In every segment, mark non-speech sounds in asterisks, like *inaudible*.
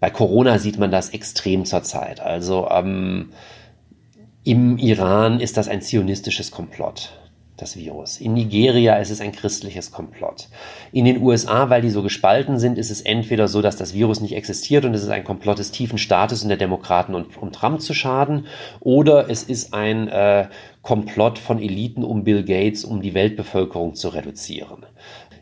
Bei Corona sieht man das extrem zurzeit. Also ähm, im Iran ist das ein zionistisches Komplott das Virus. In Nigeria ist es ein christliches Komplott. In den USA, weil die so gespalten sind, ist es entweder so, dass das Virus nicht existiert und es ist ein Komplott des tiefen Staates und der Demokraten, um, um Trump zu schaden, oder es ist ein äh, Komplott von Eliten um Bill Gates, um die Weltbevölkerung zu reduzieren.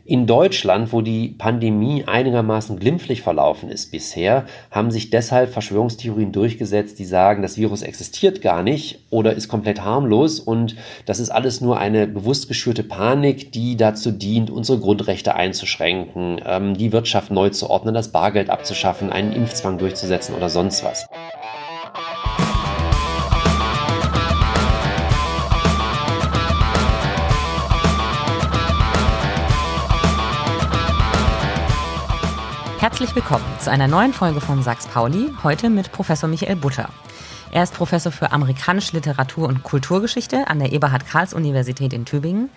In Deutschland, wo die Pandemie einigermaßen glimpflich verlaufen ist bisher, haben sich deshalb Verschwörungstheorien durchgesetzt, die sagen, das Virus existiert gar nicht oder ist komplett harmlos und das ist alles nur eine bewusst geschürte Panik, die dazu dient, unsere Grundrechte einzuschränken, ähm, die Wirtschaft neu zu ordnen, das Bargeld abzuschaffen, einen Impfzwang durchzusetzen oder sonst was. Herzlich willkommen zu einer neuen Folge von Sachs Pauli, heute mit Professor Michael Butter. Er ist Professor für amerikanische Literatur und Kulturgeschichte an der Eberhard-Karls-Universität in Tübingen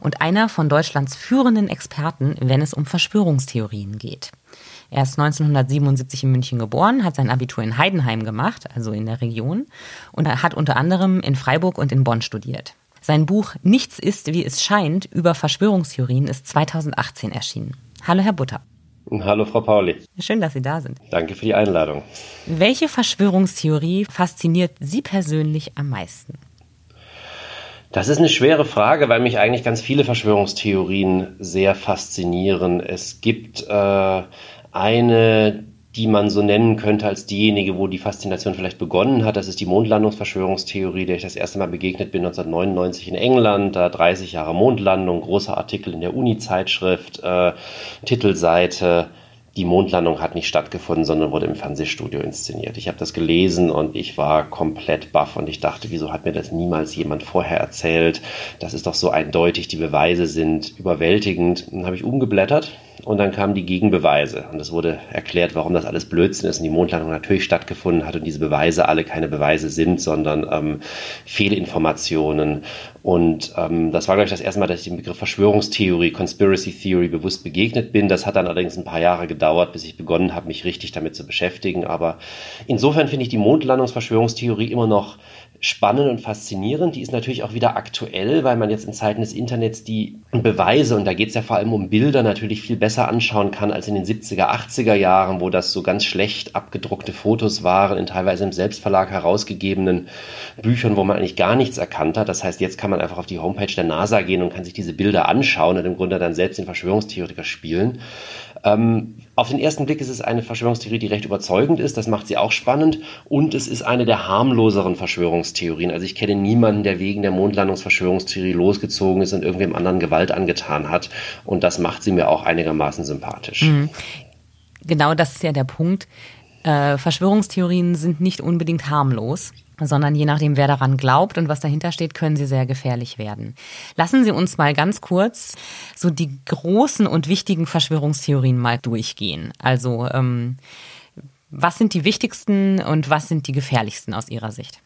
und einer von Deutschlands führenden Experten, wenn es um Verschwörungstheorien geht. Er ist 1977 in München geboren, hat sein Abitur in Heidenheim gemacht, also in der Region, und hat unter anderem in Freiburg und in Bonn studiert. Sein Buch Nichts ist, wie es scheint über Verschwörungstheorien ist 2018 erschienen. Hallo, Herr Butter. Hallo, Frau Pauli. Schön, dass Sie da sind. Danke für die Einladung. Welche Verschwörungstheorie fasziniert Sie persönlich am meisten? Das ist eine schwere Frage, weil mich eigentlich ganz viele Verschwörungstheorien sehr faszinieren. Es gibt äh, eine, die man so nennen könnte als diejenige, wo die Faszination vielleicht begonnen hat. Das ist die Mondlandungsverschwörungstheorie, der ich das erste Mal begegnet bin 1999 in England. Da 30 Jahre Mondlandung, großer Artikel in der Uni-Zeitschrift, äh, Titelseite. Die Mondlandung hat nicht stattgefunden, sondern wurde im Fernsehstudio inszeniert. Ich habe das gelesen und ich war komplett baff und ich dachte, wieso hat mir das niemals jemand vorher erzählt? Das ist doch so eindeutig, die Beweise sind überwältigend. Dann habe ich umgeblättert und dann kamen die Gegenbeweise und es wurde erklärt, warum das alles Blödsinn ist und die Mondlandung natürlich stattgefunden hat und diese Beweise alle keine Beweise sind, sondern ähm, Fehlinformationen. Und ähm, das war, glaube ich, das erste Mal, dass ich dem Begriff Verschwörungstheorie, Conspiracy Theory bewusst begegnet bin. Das hat dann allerdings ein paar Jahre gedauert, bis ich begonnen habe, mich richtig damit zu beschäftigen. Aber insofern finde ich die Mondlandungsverschwörungstheorie immer noch spannend und faszinierend. Die ist natürlich auch wieder aktuell, weil man jetzt in Zeiten des Internets die Beweise, und da geht es ja vor allem um Bilder, natürlich viel besser anschauen kann als in den 70er, 80er Jahren, wo das so ganz schlecht abgedruckte Fotos waren, in teilweise im Selbstverlag herausgegebenen Büchern, wo man eigentlich gar nichts erkannt hat. Das heißt, jetzt kann man einfach auf die Homepage der NASA gehen und kann sich diese Bilder anschauen und im Grunde dann selbst den Verschwörungstheoretiker spielen. Ähm, auf den ersten Blick ist es eine Verschwörungstheorie, die recht überzeugend ist. Das macht sie auch spannend. Und es ist eine der harmloseren Verschwörungstheorien. Also ich kenne niemanden, der wegen der Mondlandungsverschwörungstheorie losgezogen ist und irgendwem anderen Gewalt angetan hat. Und das macht sie mir auch einigermaßen sympathisch. Mhm. Genau das ist ja der Punkt. Äh, Verschwörungstheorien sind nicht unbedingt harmlos sondern je nachdem, wer daran glaubt und was dahinter steht, können sie sehr gefährlich werden. Lassen Sie uns mal ganz kurz so die großen und wichtigen Verschwörungstheorien mal durchgehen. Also ähm, was sind die wichtigsten und was sind die gefährlichsten aus Ihrer Sicht?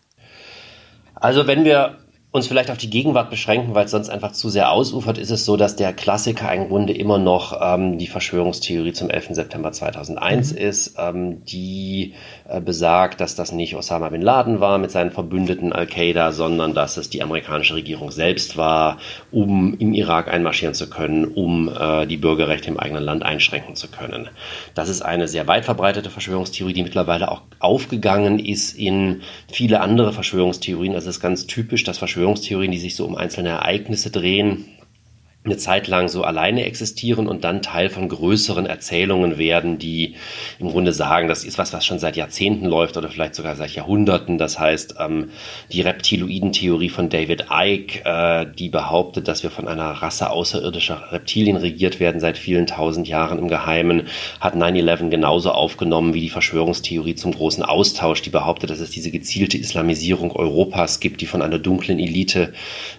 Also wenn wir uns vielleicht auf die Gegenwart beschränken, weil es sonst einfach zu sehr ausufert, ist es so, dass der Klassiker im Grunde immer noch ähm, die Verschwörungstheorie zum 11. September 2001 mhm. ist, ähm, die äh, besagt, dass das nicht Osama bin Laden war mit seinen Verbündeten Al-Qaida, sondern dass es die amerikanische Regierung selbst war, um im Irak einmarschieren zu können, um äh, die Bürgerrechte im eigenen Land einschränken zu können. Das ist eine sehr weit verbreitete Verschwörungstheorie, die mittlerweile auch aufgegangen ist in viele andere Verschwörungstheorien. Das ist ganz typisch, dass Verschwörungstheorien Verschwörungstheorien, die sich so um einzelne Ereignisse drehen, eine Zeit lang so alleine existieren und dann Teil von größeren Erzählungen werden, die im Grunde sagen, das ist was, was schon seit Jahrzehnten läuft oder vielleicht sogar seit Jahrhunderten. Das heißt, ähm, die Reptiloiden-Theorie von David Icke, äh, die behauptet, dass wir von einer Rasse außerirdischer Reptilien regiert werden seit vielen tausend Jahren im Geheimen, hat 9-11 genauso aufgenommen wie die Verschwörungstheorie zum großen Austausch, die behauptet, dass es diese gezielte Islamisierung Europas gibt, die von einer dunklen Elite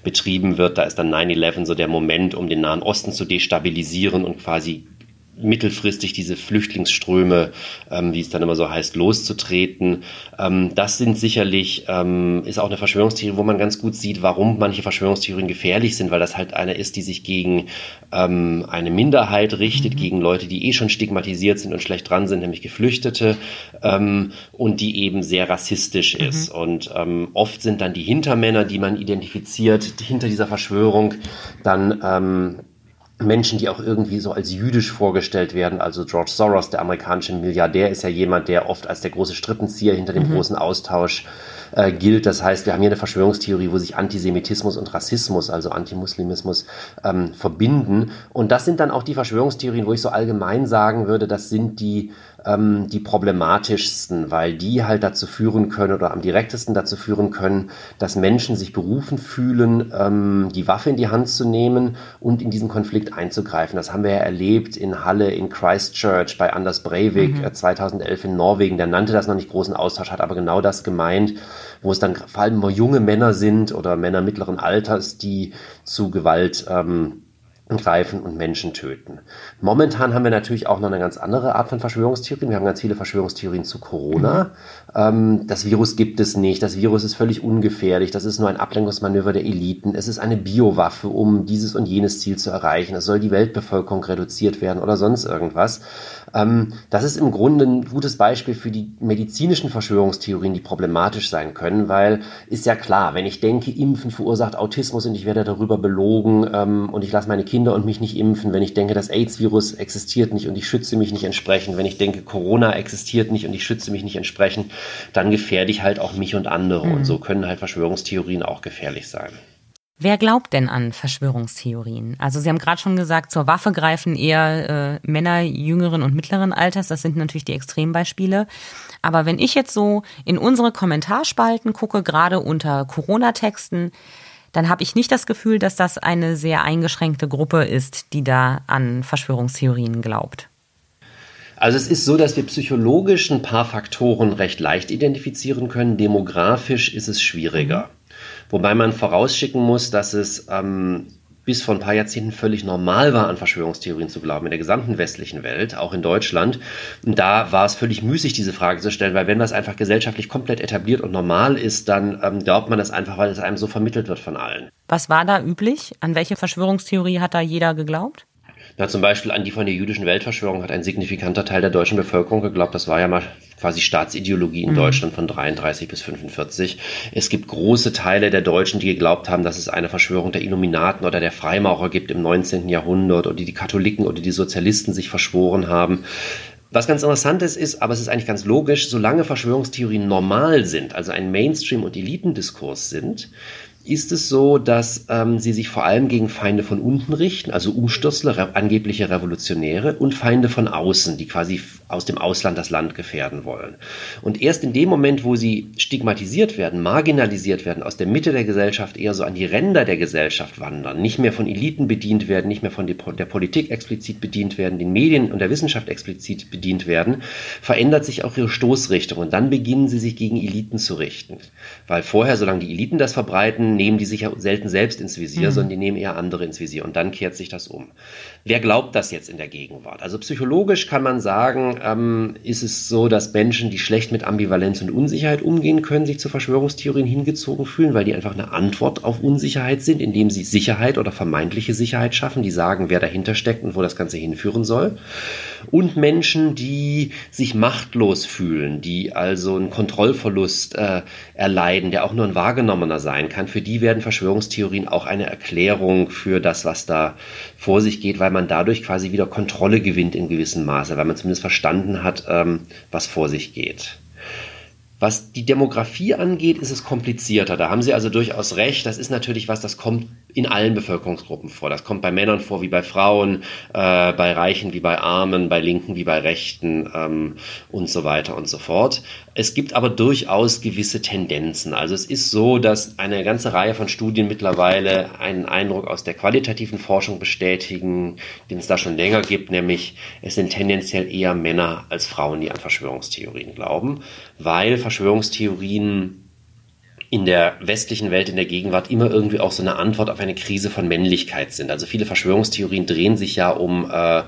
betrieben wird. Da ist dann 9-11 so der Moment, um den Nahen Osten zu destabilisieren und quasi mittelfristig diese Flüchtlingsströme, ähm, wie es dann immer so heißt, loszutreten. Ähm, das sind sicherlich, ähm, ist auch eine Verschwörungstheorie, wo man ganz gut sieht, warum manche Verschwörungstheorien gefährlich sind, weil das halt eine ist, die sich gegen ähm, eine Minderheit richtet, mhm. gegen Leute, die eh schon stigmatisiert sind und schlecht dran sind, nämlich Geflüchtete, ähm, und die eben sehr rassistisch mhm. ist. Und ähm, oft sind dann die Hintermänner, die man identifiziert, hinter dieser Verschwörung, dann Menschen, die auch irgendwie so als jüdisch vorgestellt werden. Also George Soros, der amerikanische Milliardär, ist ja jemand, der oft als der große Strippenzieher hinter dem mhm. großen Austausch äh, gilt. Das heißt, wir haben hier eine Verschwörungstheorie, wo sich Antisemitismus und Rassismus, also Antimuslimismus, ähm, verbinden. Und das sind dann auch die Verschwörungstheorien, wo ich so allgemein sagen würde, das sind die ähm, die problematischsten, weil die halt dazu führen können oder am direktesten dazu führen können, dass Menschen sich berufen fühlen, ähm, die Waffe in die Hand zu nehmen und in diesen Konflikt einzugreifen. Das haben wir ja erlebt in Halle, in Christchurch, bei Anders Breivik mhm. 2011 äh, in Norwegen. Der nannte das noch nicht großen Austausch, hat aber genau das gemeint, wo es dann vor allem junge Männer sind oder Männer mittleren Alters, die zu Gewalt ähm, greifen und Menschen töten. Momentan haben wir natürlich auch noch eine ganz andere Art von Verschwörungstheorien. Wir haben ganz viele Verschwörungstheorien zu Corona. Mhm. Das Virus gibt es nicht. Das Virus ist völlig ungefährlich. Das ist nur ein Ablenkungsmanöver der Eliten. Es ist eine Biowaffe, um dieses und jenes Ziel zu erreichen. Es soll die Weltbevölkerung reduziert werden oder sonst irgendwas. Ähm, das ist im Grunde ein gutes Beispiel für die medizinischen Verschwörungstheorien, die problematisch sein können, weil ist ja klar, wenn ich denke, Impfen verursacht Autismus und ich werde darüber belogen ähm, und ich lasse meine Kinder und mich nicht impfen, wenn ich denke, das AIDS-Virus existiert nicht und ich schütze mich nicht entsprechend, wenn ich denke, Corona existiert nicht und ich schütze mich nicht entsprechend, dann gefährde ich halt auch mich und andere. Mhm. Und so können halt Verschwörungstheorien auch gefährlich sein. Wer glaubt denn an Verschwörungstheorien? Also Sie haben gerade schon gesagt, zur Waffe greifen eher äh, Männer jüngeren und mittleren Alters. Das sind natürlich die Extrembeispiele. Aber wenn ich jetzt so in unsere Kommentarspalten gucke, gerade unter Corona-Texten, dann habe ich nicht das Gefühl, dass das eine sehr eingeschränkte Gruppe ist, die da an Verschwörungstheorien glaubt. Also es ist so, dass wir psychologisch ein paar Faktoren recht leicht identifizieren können. Demografisch ist es schwieriger. Mhm. Wobei man vorausschicken muss, dass es ähm, bis vor ein paar Jahrzehnten völlig normal war, an Verschwörungstheorien zu glauben, in der gesamten westlichen Welt, auch in Deutschland. Und da war es völlig müßig, diese Frage zu stellen, weil wenn das einfach gesellschaftlich komplett etabliert und normal ist, dann ähm, glaubt man das einfach, weil es einem so vermittelt wird von allen. Was war da üblich? An welche Verschwörungstheorie hat da jeder geglaubt? Na, zum Beispiel an die von der jüdischen Weltverschwörung hat ein signifikanter Teil der deutschen Bevölkerung geglaubt. Das war ja mal quasi Staatsideologie in mhm. Deutschland von 33 bis 45. Es gibt große Teile der Deutschen, die geglaubt haben, dass es eine Verschwörung der Illuminaten oder der Freimaurer gibt im 19. Jahrhundert oder die Katholiken oder die Sozialisten sich verschworen haben. Was ganz interessant ist, ist, aber es ist eigentlich ganz logisch, solange Verschwörungstheorien normal sind, also ein Mainstream- und Elitendiskurs sind, ist es so, dass ähm, sie sich vor allem gegen Feinde von unten richten, also Umstürzler, re angebliche Revolutionäre und Feinde von außen, die quasi aus dem Ausland das Land gefährden wollen. Und erst in dem Moment, wo sie stigmatisiert werden, marginalisiert werden, aus der Mitte der Gesellschaft eher so an die Ränder der Gesellschaft wandern, nicht mehr von Eliten bedient werden, nicht mehr von der Politik explizit bedient werden, den Medien und der Wissenschaft explizit bedient werden, verändert sich auch ihre Stoßrichtung und dann beginnen sie sich gegen Eliten zu richten. Weil vorher, solange die Eliten das verbreiten, nehmen die sich ja selten selbst ins Visier, mhm. sondern die nehmen eher andere ins Visier und dann kehrt sich das um. Wer glaubt das jetzt in der Gegenwart? Also psychologisch kann man sagen, ähm, ist es so, dass Menschen, die schlecht mit Ambivalenz und Unsicherheit umgehen können, sich zu Verschwörungstheorien hingezogen fühlen, weil die einfach eine Antwort auf Unsicherheit sind, indem sie Sicherheit oder vermeintliche Sicherheit schaffen, die sagen, wer dahinter steckt und wo das Ganze hinführen soll. Und Menschen, die sich machtlos fühlen, die also einen Kontrollverlust äh, erleiden, der auch nur ein wahrgenommener sein kann, für die werden Verschwörungstheorien auch eine Erklärung für das, was da vor sich geht, weil man dadurch quasi wieder Kontrolle gewinnt in gewissem Maße, weil man zumindest verstanden hat, ähm, was vor sich geht. Was die Demografie angeht, ist es komplizierter. Da haben Sie also durchaus recht. Das ist natürlich was, das kommt in allen Bevölkerungsgruppen vor. Das kommt bei Männern vor wie bei Frauen, äh, bei Reichen wie bei Armen, bei Linken wie bei Rechten ähm, und so weiter und so fort. Es gibt aber durchaus gewisse Tendenzen. Also es ist so, dass eine ganze Reihe von Studien mittlerweile einen Eindruck aus der qualitativen Forschung bestätigen, den es da schon länger gibt, nämlich es sind tendenziell eher Männer als Frauen, die an Verschwörungstheorien glauben, weil Verschwörungstheorien in der westlichen Welt in der Gegenwart immer irgendwie auch so eine Antwort auf eine Krise von Männlichkeit sind. Also viele Verschwörungstheorien drehen sich ja um äh,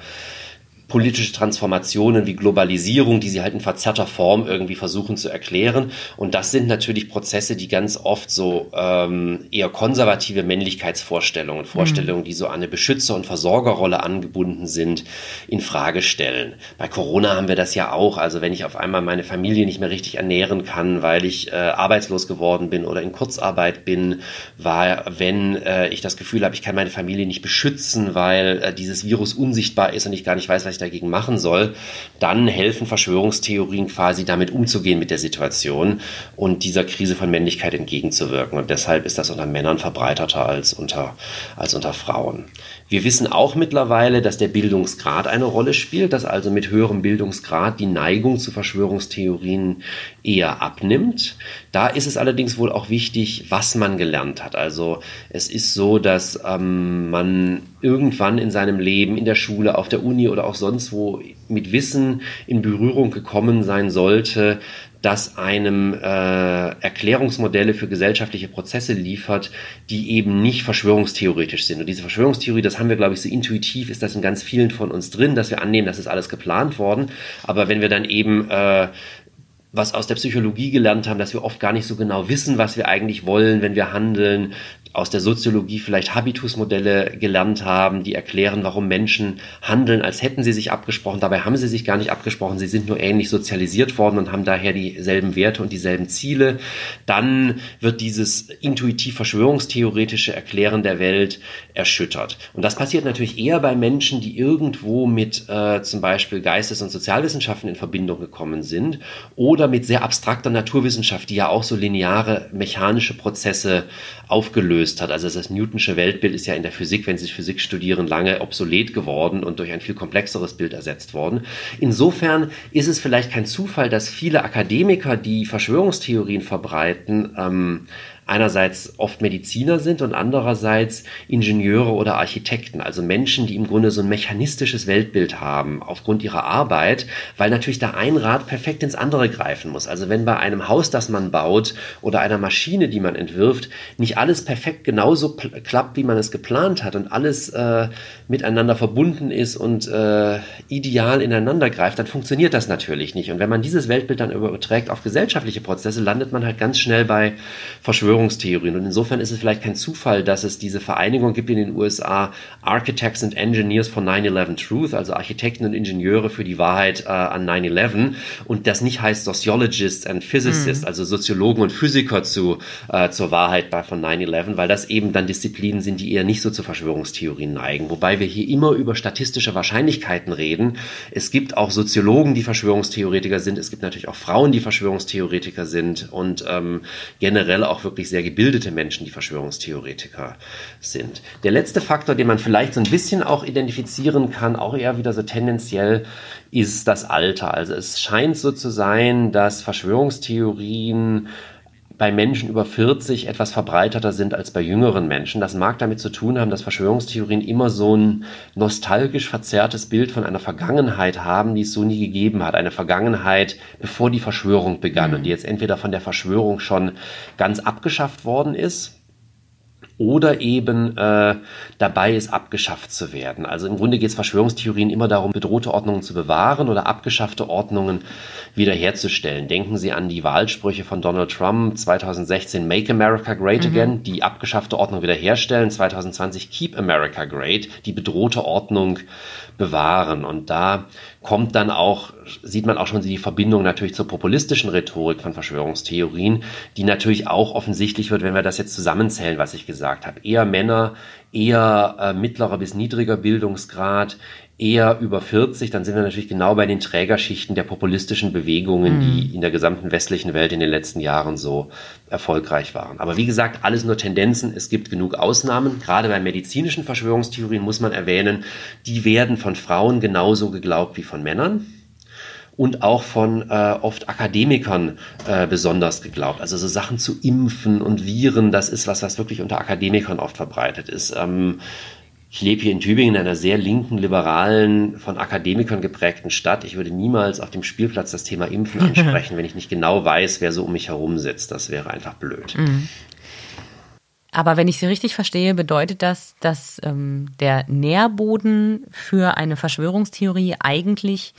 politische Transformationen wie Globalisierung, die sie halt in verzerrter Form irgendwie versuchen zu erklären. Und das sind natürlich Prozesse, die ganz oft so ähm, eher konservative Männlichkeitsvorstellungen, Vorstellungen, mhm. die so an eine Beschützer- und Versorgerrolle angebunden sind, in Frage stellen. Bei Corona haben wir das ja auch. Also wenn ich auf einmal meine Familie nicht mehr richtig ernähren kann, weil ich äh, arbeitslos geworden bin oder in Kurzarbeit bin, war, wenn äh, ich das Gefühl habe, ich kann meine Familie nicht beschützen, weil äh, dieses Virus unsichtbar ist und ich gar nicht weiß, was ich dagegen machen soll, dann helfen Verschwörungstheorien quasi damit umzugehen mit der Situation und dieser Krise von Männlichkeit entgegenzuwirken. Und deshalb ist das unter Männern verbreiterter als unter, als unter Frauen. Wir wissen auch mittlerweile, dass der Bildungsgrad eine Rolle spielt, dass also mit höherem Bildungsgrad die Neigung zu Verschwörungstheorien eher abnimmt. Da ist es allerdings wohl auch wichtig, was man gelernt hat. Also es ist so, dass ähm, man irgendwann in seinem Leben, in der Schule, auf der Uni oder auch sonst wo mit Wissen in Berührung gekommen sein sollte, das einem äh, Erklärungsmodelle für gesellschaftliche Prozesse liefert, die eben nicht verschwörungstheoretisch sind. Und diese Verschwörungstheorie, das haben wir, glaube ich, so intuitiv, ist das in ganz vielen von uns drin, dass wir annehmen, das ist alles geplant worden. Aber wenn wir dann eben äh, was aus der Psychologie gelernt haben, dass wir oft gar nicht so genau wissen, was wir eigentlich wollen, wenn wir handeln, aus der Soziologie vielleicht Habitusmodelle gelernt haben, die erklären, warum Menschen handeln, als hätten sie sich abgesprochen. Dabei haben sie sich gar nicht abgesprochen. Sie sind nur ähnlich sozialisiert worden und haben daher dieselben Werte und dieselben Ziele. Dann wird dieses intuitiv verschwörungstheoretische Erklären der Welt erschüttert. Und das passiert natürlich eher bei Menschen, die irgendwo mit äh, zum Beispiel Geistes- und Sozialwissenschaften in Verbindung gekommen sind oder mit sehr abstrakter Naturwissenschaft, die ja auch so lineare mechanische Prozesse aufgelöst hat. Also das Newtonsche Weltbild ist ja in der Physik, wenn Sie Physik studieren, lange obsolet geworden und durch ein viel komplexeres Bild ersetzt worden. Insofern ist es vielleicht kein Zufall, dass viele Akademiker, die Verschwörungstheorien verbreiten, ähm, einerseits oft Mediziner sind und andererseits Ingenieure oder Architekten, also Menschen, die im Grunde so ein mechanistisches Weltbild haben aufgrund ihrer Arbeit, weil natürlich da ein Rad perfekt ins andere greifen muss. Also wenn bei einem Haus, das man baut oder einer Maschine, die man entwirft, nicht alles perfekt genauso klappt, wie man es geplant hat und alles äh, miteinander verbunden ist und äh, ideal ineinander greift, dann funktioniert das natürlich nicht. Und wenn man dieses Weltbild dann überträgt auf gesellschaftliche Prozesse, landet man halt ganz schnell bei Verschwörungen Verschwörungstheorien. Und insofern ist es vielleicht kein Zufall, dass es diese Vereinigung gibt in den USA, Architects and Engineers for 9-11 Truth, also Architekten und Ingenieure für die Wahrheit äh, an 9-11. Und das nicht heißt Sociologists and Physicists, mhm. also Soziologen und Physiker zu, äh, zur Wahrheit bei, von 9-11, weil das eben dann Disziplinen sind, die eher nicht so zu Verschwörungstheorien neigen. Wobei wir hier immer über statistische Wahrscheinlichkeiten reden. Es gibt auch Soziologen, die Verschwörungstheoretiker sind. Es gibt natürlich auch Frauen, die Verschwörungstheoretiker sind und ähm, generell auch wirklich sehr gebildete Menschen, die Verschwörungstheoretiker sind. Der letzte Faktor, den man vielleicht so ein bisschen auch identifizieren kann, auch eher wieder so tendenziell, ist das Alter. Also es scheint so zu sein, dass Verschwörungstheorien bei Menschen über 40 etwas verbreiteter sind als bei jüngeren Menschen. Das mag damit zu tun haben, dass Verschwörungstheorien immer so ein nostalgisch verzerrtes Bild von einer Vergangenheit haben, die es so nie gegeben hat. Eine Vergangenheit, bevor die Verschwörung begann mhm. und die jetzt entweder von der Verschwörung schon ganz abgeschafft worden ist oder eben äh, dabei ist, abgeschafft zu werden. Also im Grunde geht es Verschwörungstheorien immer darum, bedrohte Ordnungen zu bewahren oder abgeschaffte Ordnungen wiederherzustellen. Denken Sie an die Wahlsprüche von Donald Trump 2016, Make America Great mhm. Again, die abgeschaffte Ordnung wiederherstellen, 2020 Keep America Great, die bedrohte Ordnung bewahren. Und da kommt dann auch, sieht man auch schon die Verbindung natürlich zur populistischen Rhetorik von Verschwörungstheorien, die natürlich auch offensichtlich wird, wenn wir das jetzt zusammenzählen, was ich gesagt habe. Eher Männer, eher äh, mittlerer bis niedriger Bildungsgrad, eher über 40, dann sind wir natürlich genau bei den Trägerschichten der populistischen Bewegungen, mhm. die in der gesamten westlichen Welt in den letzten Jahren so erfolgreich waren. Aber wie gesagt, alles nur Tendenzen. Es gibt genug Ausnahmen. Gerade bei medizinischen Verschwörungstheorien muss man erwähnen, die werden von Frauen genauso geglaubt wie von Männern und auch von äh, oft Akademikern äh, besonders geglaubt. Also so Sachen zu impfen und Viren, das ist was, was wirklich unter Akademikern oft verbreitet ist. Ähm, ich lebe hier in Tübingen in einer sehr linken, liberalen, von Akademikern geprägten Stadt. Ich würde niemals auf dem Spielplatz das Thema Impfen *laughs* ansprechen, wenn ich nicht genau weiß, wer so um mich herum sitzt. Das wäre einfach blöd. Mhm. Aber wenn ich Sie richtig verstehe, bedeutet das, dass ähm, der Nährboden für eine Verschwörungstheorie eigentlich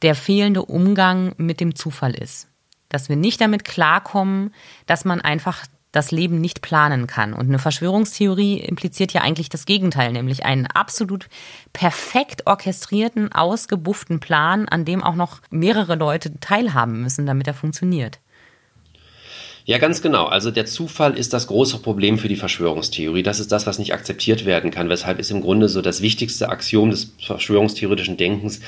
der fehlende Umgang mit dem Zufall ist. Dass wir nicht damit klarkommen, dass man einfach das Leben nicht planen kann. Und eine Verschwörungstheorie impliziert ja eigentlich das Gegenteil, nämlich einen absolut perfekt orchestrierten, ausgebufften Plan, an dem auch noch mehrere Leute teilhaben müssen, damit er funktioniert. Ja, ganz genau. Also der Zufall ist das große Problem für die Verschwörungstheorie. Das ist das, was nicht akzeptiert werden kann. Weshalb ist im Grunde so das wichtigste Axiom des verschwörungstheoretischen Denkens,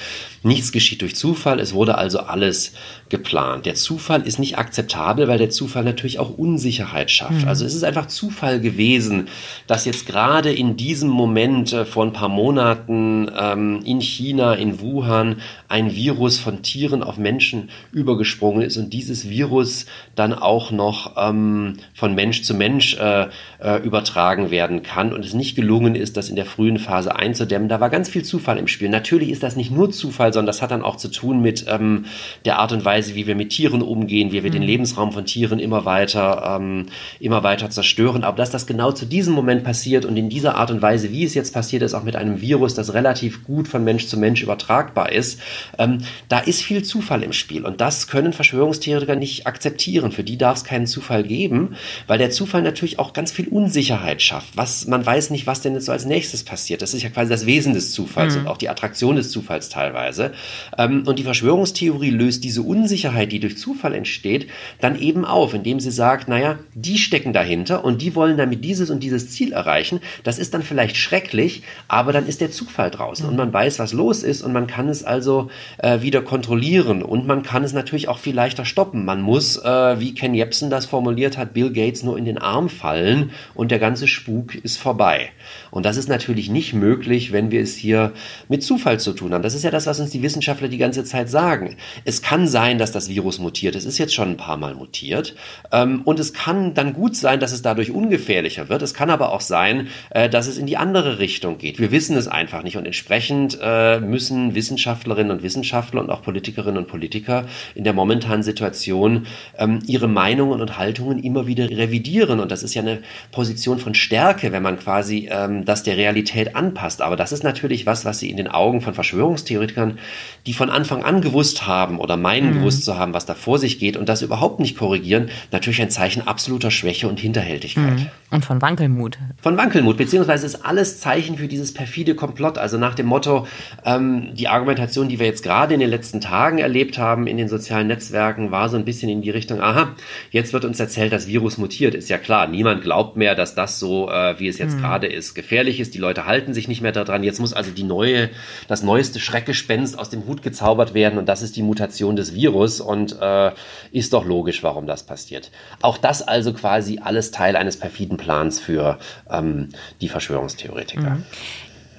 nichts geschieht durch Zufall, es wurde also alles geplant. Der Zufall ist nicht akzeptabel, weil der Zufall natürlich auch Unsicherheit schafft. Mhm. Also es ist einfach Zufall gewesen, dass jetzt gerade in diesem Moment äh, vor ein paar Monaten ähm, in China, in Wuhan, ein Virus von Tieren auf Menschen übergesprungen ist und dieses Virus dann auch noch noch ähm, von Mensch zu Mensch äh, äh, übertragen werden kann und es nicht gelungen ist, das in der frühen Phase einzudämmen. Da war ganz viel Zufall im Spiel. Natürlich ist das nicht nur Zufall, sondern das hat dann auch zu tun mit ähm, der Art und Weise, wie wir mit Tieren umgehen, wie wir mhm. den Lebensraum von Tieren immer weiter, ähm, immer weiter zerstören. Aber dass das genau zu diesem Moment passiert und in dieser Art und Weise, wie es jetzt passiert ist, auch mit einem Virus, das relativ gut von Mensch zu Mensch übertragbar ist, ähm, da ist viel Zufall im Spiel. Und das können Verschwörungstheoretiker nicht akzeptieren. Für die darf es keinen Zufall geben, weil der Zufall natürlich auch ganz viel Unsicherheit schafft. Was, man weiß nicht, was denn jetzt so als nächstes passiert. Das ist ja quasi das Wesen des Zufalls mhm. und auch die Attraktion des Zufalls teilweise. Ähm, und die Verschwörungstheorie löst diese Unsicherheit, die durch Zufall entsteht, dann eben auf, indem sie sagt, naja, die stecken dahinter und die wollen damit dieses und dieses Ziel erreichen. Das ist dann vielleicht schrecklich, aber dann ist der Zufall draußen mhm. und man weiß, was los ist und man kann es also äh, wieder kontrollieren und man kann es natürlich auch viel leichter stoppen. Man muss, äh, wie Ken Jebsen Jepsen das formuliert hat, Bill Gates nur in den Arm fallen und der ganze Spuk ist vorbei. Und das ist natürlich nicht möglich, wenn wir es hier mit Zufall zu tun haben. Das ist ja das, was uns die Wissenschaftler die ganze Zeit sagen. Es kann sein, dass das Virus mutiert. Es ist jetzt schon ein paar Mal mutiert. Ähm, und es kann dann gut sein, dass es dadurch ungefährlicher wird. Es kann aber auch sein, äh, dass es in die andere Richtung geht. Wir wissen es einfach nicht. Und entsprechend äh, müssen Wissenschaftlerinnen und Wissenschaftler und auch Politikerinnen und Politiker in der momentanen Situation ähm, ihre Meinungen Meinungen und Haltungen immer wieder revidieren. Und das ist ja eine Position von Stärke, wenn man quasi ähm, das der Realität anpasst. Aber das ist natürlich was, was sie in den Augen von Verschwörungstheoretikern, die von Anfang an gewusst haben oder meinen mhm. gewusst zu haben, was da vor sich geht und das überhaupt nicht korrigieren, natürlich ein Zeichen absoluter Schwäche und Hinterhältigkeit. Mhm. Und von Wankelmut. Von Wankelmut, beziehungsweise ist alles Zeichen für dieses perfide Komplott. Also nach dem Motto, ähm, die Argumentation, die wir jetzt gerade in den letzten Tagen erlebt haben in den sozialen Netzwerken, war so ein bisschen in die Richtung, aha, jetzt jetzt wird uns erzählt, das Virus mutiert. Ist ja klar, niemand glaubt mehr, dass das so, äh, wie es jetzt mhm. gerade ist, gefährlich ist. Die Leute halten sich nicht mehr daran. Jetzt muss also die neue, das neueste Schreckgespenst aus dem Hut gezaubert werden und das ist die Mutation des Virus und äh, ist doch logisch, warum das passiert. Auch das also quasi alles Teil eines perfiden Plans für ähm, die Verschwörungstheoretiker. Mhm.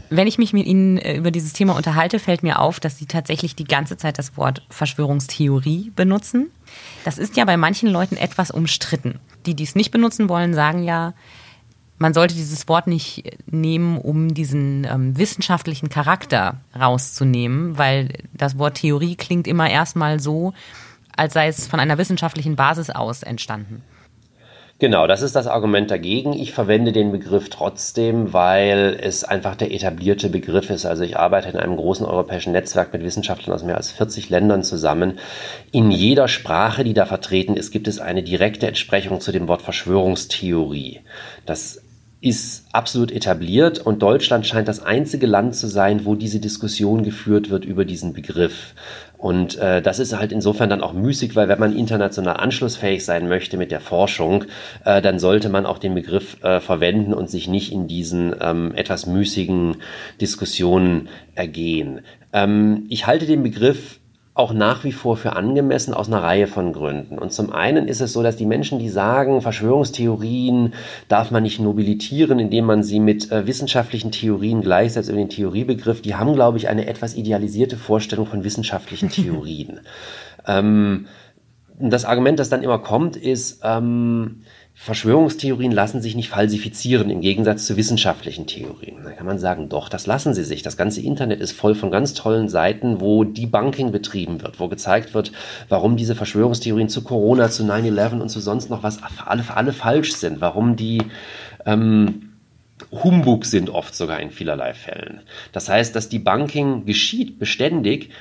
Wenn ich mich mit Ihnen äh, über dieses Thema unterhalte, fällt mir auf, dass Sie tatsächlich die ganze Zeit das Wort Verschwörungstheorie benutzen. Das ist ja bei manchen Leuten etwas umstritten. Die, die es nicht benutzen wollen, sagen ja, man sollte dieses Wort nicht nehmen, um diesen ähm, wissenschaftlichen Charakter rauszunehmen, weil das Wort Theorie klingt immer erstmal so, als sei es von einer wissenschaftlichen Basis aus entstanden. Genau, das ist das Argument dagegen. Ich verwende den Begriff trotzdem, weil es einfach der etablierte Begriff ist. Also ich arbeite in einem großen europäischen Netzwerk mit Wissenschaftlern aus mehr als 40 Ländern zusammen. In jeder Sprache, die da vertreten ist, gibt es eine direkte Entsprechung zu dem Wort Verschwörungstheorie. Das ist absolut etabliert und Deutschland scheint das einzige Land zu sein, wo diese Diskussion geführt wird über diesen Begriff. Und äh, das ist halt insofern dann auch müßig, weil wenn man international anschlussfähig sein möchte mit der Forschung, äh, dann sollte man auch den Begriff äh, verwenden und sich nicht in diesen ähm, etwas müßigen Diskussionen ergehen. Ähm, ich halte den Begriff auch nach wie vor für angemessen aus einer Reihe von Gründen. Und zum einen ist es so, dass die Menschen, die sagen, Verschwörungstheorien darf man nicht nobilitieren, indem man sie mit äh, wissenschaftlichen Theorien gleichsetzt über den Theoriebegriff, die haben, glaube ich, eine etwas idealisierte Vorstellung von wissenschaftlichen *laughs* Theorien. ähm, das Argument, das dann immer kommt, ist, ähm, Verschwörungstheorien lassen sich nicht falsifizieren im Gegensatz zu wissenschaftlichen Theorien. Da kann man sagen, doch, das lassen sie sich. Das ganze Internet ist voll von ganz tollen Seiten, wo Debunking betrieben wird, wo gezeigt wird, warum diese Verschwörungstheorien zu Corona, zu 9-11 und zu sonst noch was alle, alle falsch sind, warum die ähm, Humbug sind oft sogar in vielerlei Fällen. Das heißt, dass die Banking geschieht beständig,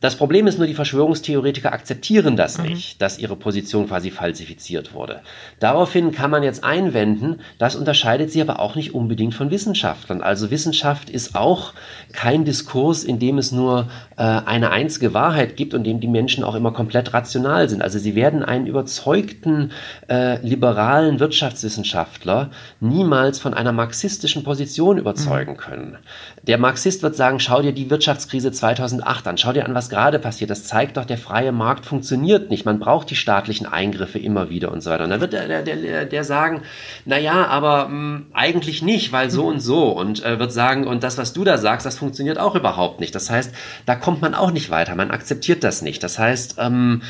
das Problem ist nur, die Verschwörungstheoretiker akzeptieren das mhm. nicht, dass ihre Position quasi falsifiziert wurde. Daraufhin kann man jetzt einwenden, das unterscheidet sie aber auch nicht unbedingt von Wissenschaftlern. Also Wissenschaft ist auch kein Diskurs, in dem es nur äh, eine einzige Wahrheit gibt und in dem die Menschen auch immer komplett rational sind. Also sie werden einen überzeugten äh, liberalen Wirtschaftswissenschaftler niemals von einer marxistischen Position überzeugen mhm. können. Der Marxist wird sagen, schau dir die Wirtschaftskrise 2008 an, schau dir an, was gerade passiert. Das zeigt doch, der freie Markt funktioniert nicht. Man braucht die staatlichen Eingriffe immer wieder und so weiter. Und dann wird der, der, der, sagen, na ja, aber mh, hm, eigentlich nicht, weil so und so. Und äh, wird sagen, und das, was du da sagst, das funktioniert auch überhaupt nicht. Das heißt, da kommt man auch nicht weiter. Man akzeptiert das nicht. Das heißt, ähm,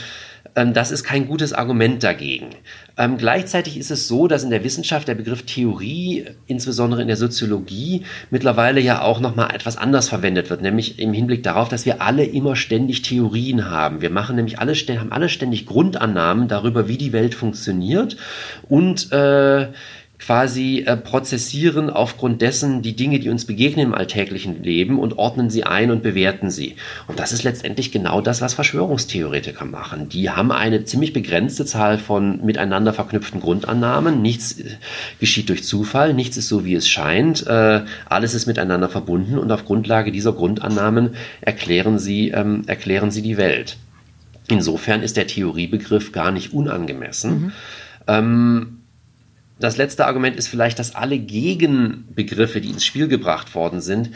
ähm, das ist kein gutes Argument dagegen. Ähm, gleichzeitig ist es so, dass in der Wissenschaft der Begriff Theorie, insbesondere in der Soziologie, mittlerweile ja auch nochmal etwas anders verwendet wird, nämlich im Hinblick darauf, dass wir alle immer ständig Theorien haben. Wir machen nämlich alle, haben alle ständig Grundannahmen darüber, wie die Welt funktioniert und äh, quasi äh, prozessieren aufgrund dessen die Dinge, die uns begegnen im alltäglichen Leben und ordnen sie ein und bewerten sie. Und das ist letztendlich genau das, was Verschwörungstheoretiker machen. Die haben eine ziemlich begrenzte Zahl von miteinander verknüpften Grundannahmen. Nichts äh, geschieht durch Zufall, nichts ist so, wie es scheint. Äh, alles ist miteinander verbunden und auf Grundlage dieser Grundannahmen erklären sie, ähm, erklären sie die Welt. Insofern ist der Theoriebegriff gar nicht unangemessen. Mhm. Ähm, das letzte Argument ist vielleicht, dass alle Gegenbegriffe, die ins Spiel gebracht worden sind,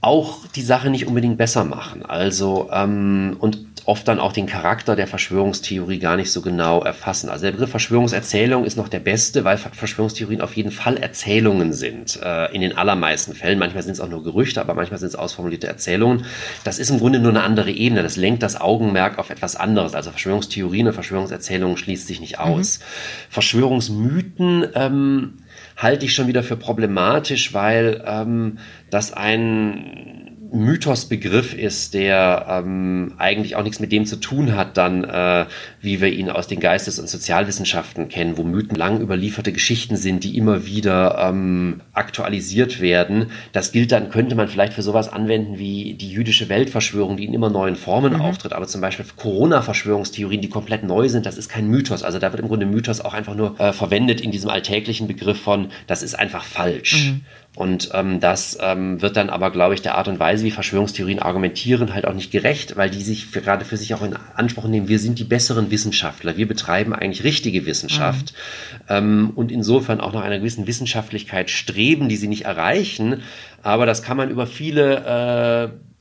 auch die Sache nicht unbedingt besser machen. Also ähm, und oft dann auch den Charakter der Verschwörungstheorie gar nicht so genau erfassen. Also der Begriff Verschwörungserzählung ist noch der beste, weil Verschwörungstheorien auf jeden Fall Erzählungen sind. Äh, in den allermeisten Fällen. Manchmal sind es auch nur Gerüchte, aber manchmal sind es ausformulierte Erzählungen. Das ist im Grunde nur eine andere Ebene. Das lenkt das Augenmerk auf etwas anderes. Also Verschwörungstheorien und Verschwörungserzählungen schließt sich nicht aus. Mhm. Verschwörungsmythen ähm, halte ich schon wieder für problematisch, weil ähm, das ein Mythosbegriff ist, der ähm, eigentlich auch nichts mit dem zu tun hat, dann, äh, wie wir ihn aus den Geistes- und Sozialwissenschaften kennen, wo Mythen lang überlieferte Geschichten sind, die immer wieder ähm, aktualisiert werden. Das gilt dann, könnte man vielleicht für sowas anwenden wie die jüdische Weltverschwörung, die in immer neuen Formen mhm. auftritt. Aber zum Beispiel Corona-Verschwörungstheorien, die komplett neu sind, das ist kein Mythos. Also da wird im Grunde Mythos auch einfach nur äh, verwendet in diesem alltäglichen Begriff von, das ist einfach falsch. Mhm. Und ähm, das ähm, wird dann aber, glaube ich, der Art und Weise, wie Verschwörungstheorien argumentieren, halt auch nicht gerecht, weil die sich für, gerade für sich auch in Anspruch nehmen, wir sind die besseren Wissenschaftler, wir betreiben eigentlich richtige Wissenschaft mhm. ähm, und insofern auch nach einer gewissen Wissenschaftlichkeit streben, die sie nicht erreichen. Aber das kann man über viele äh,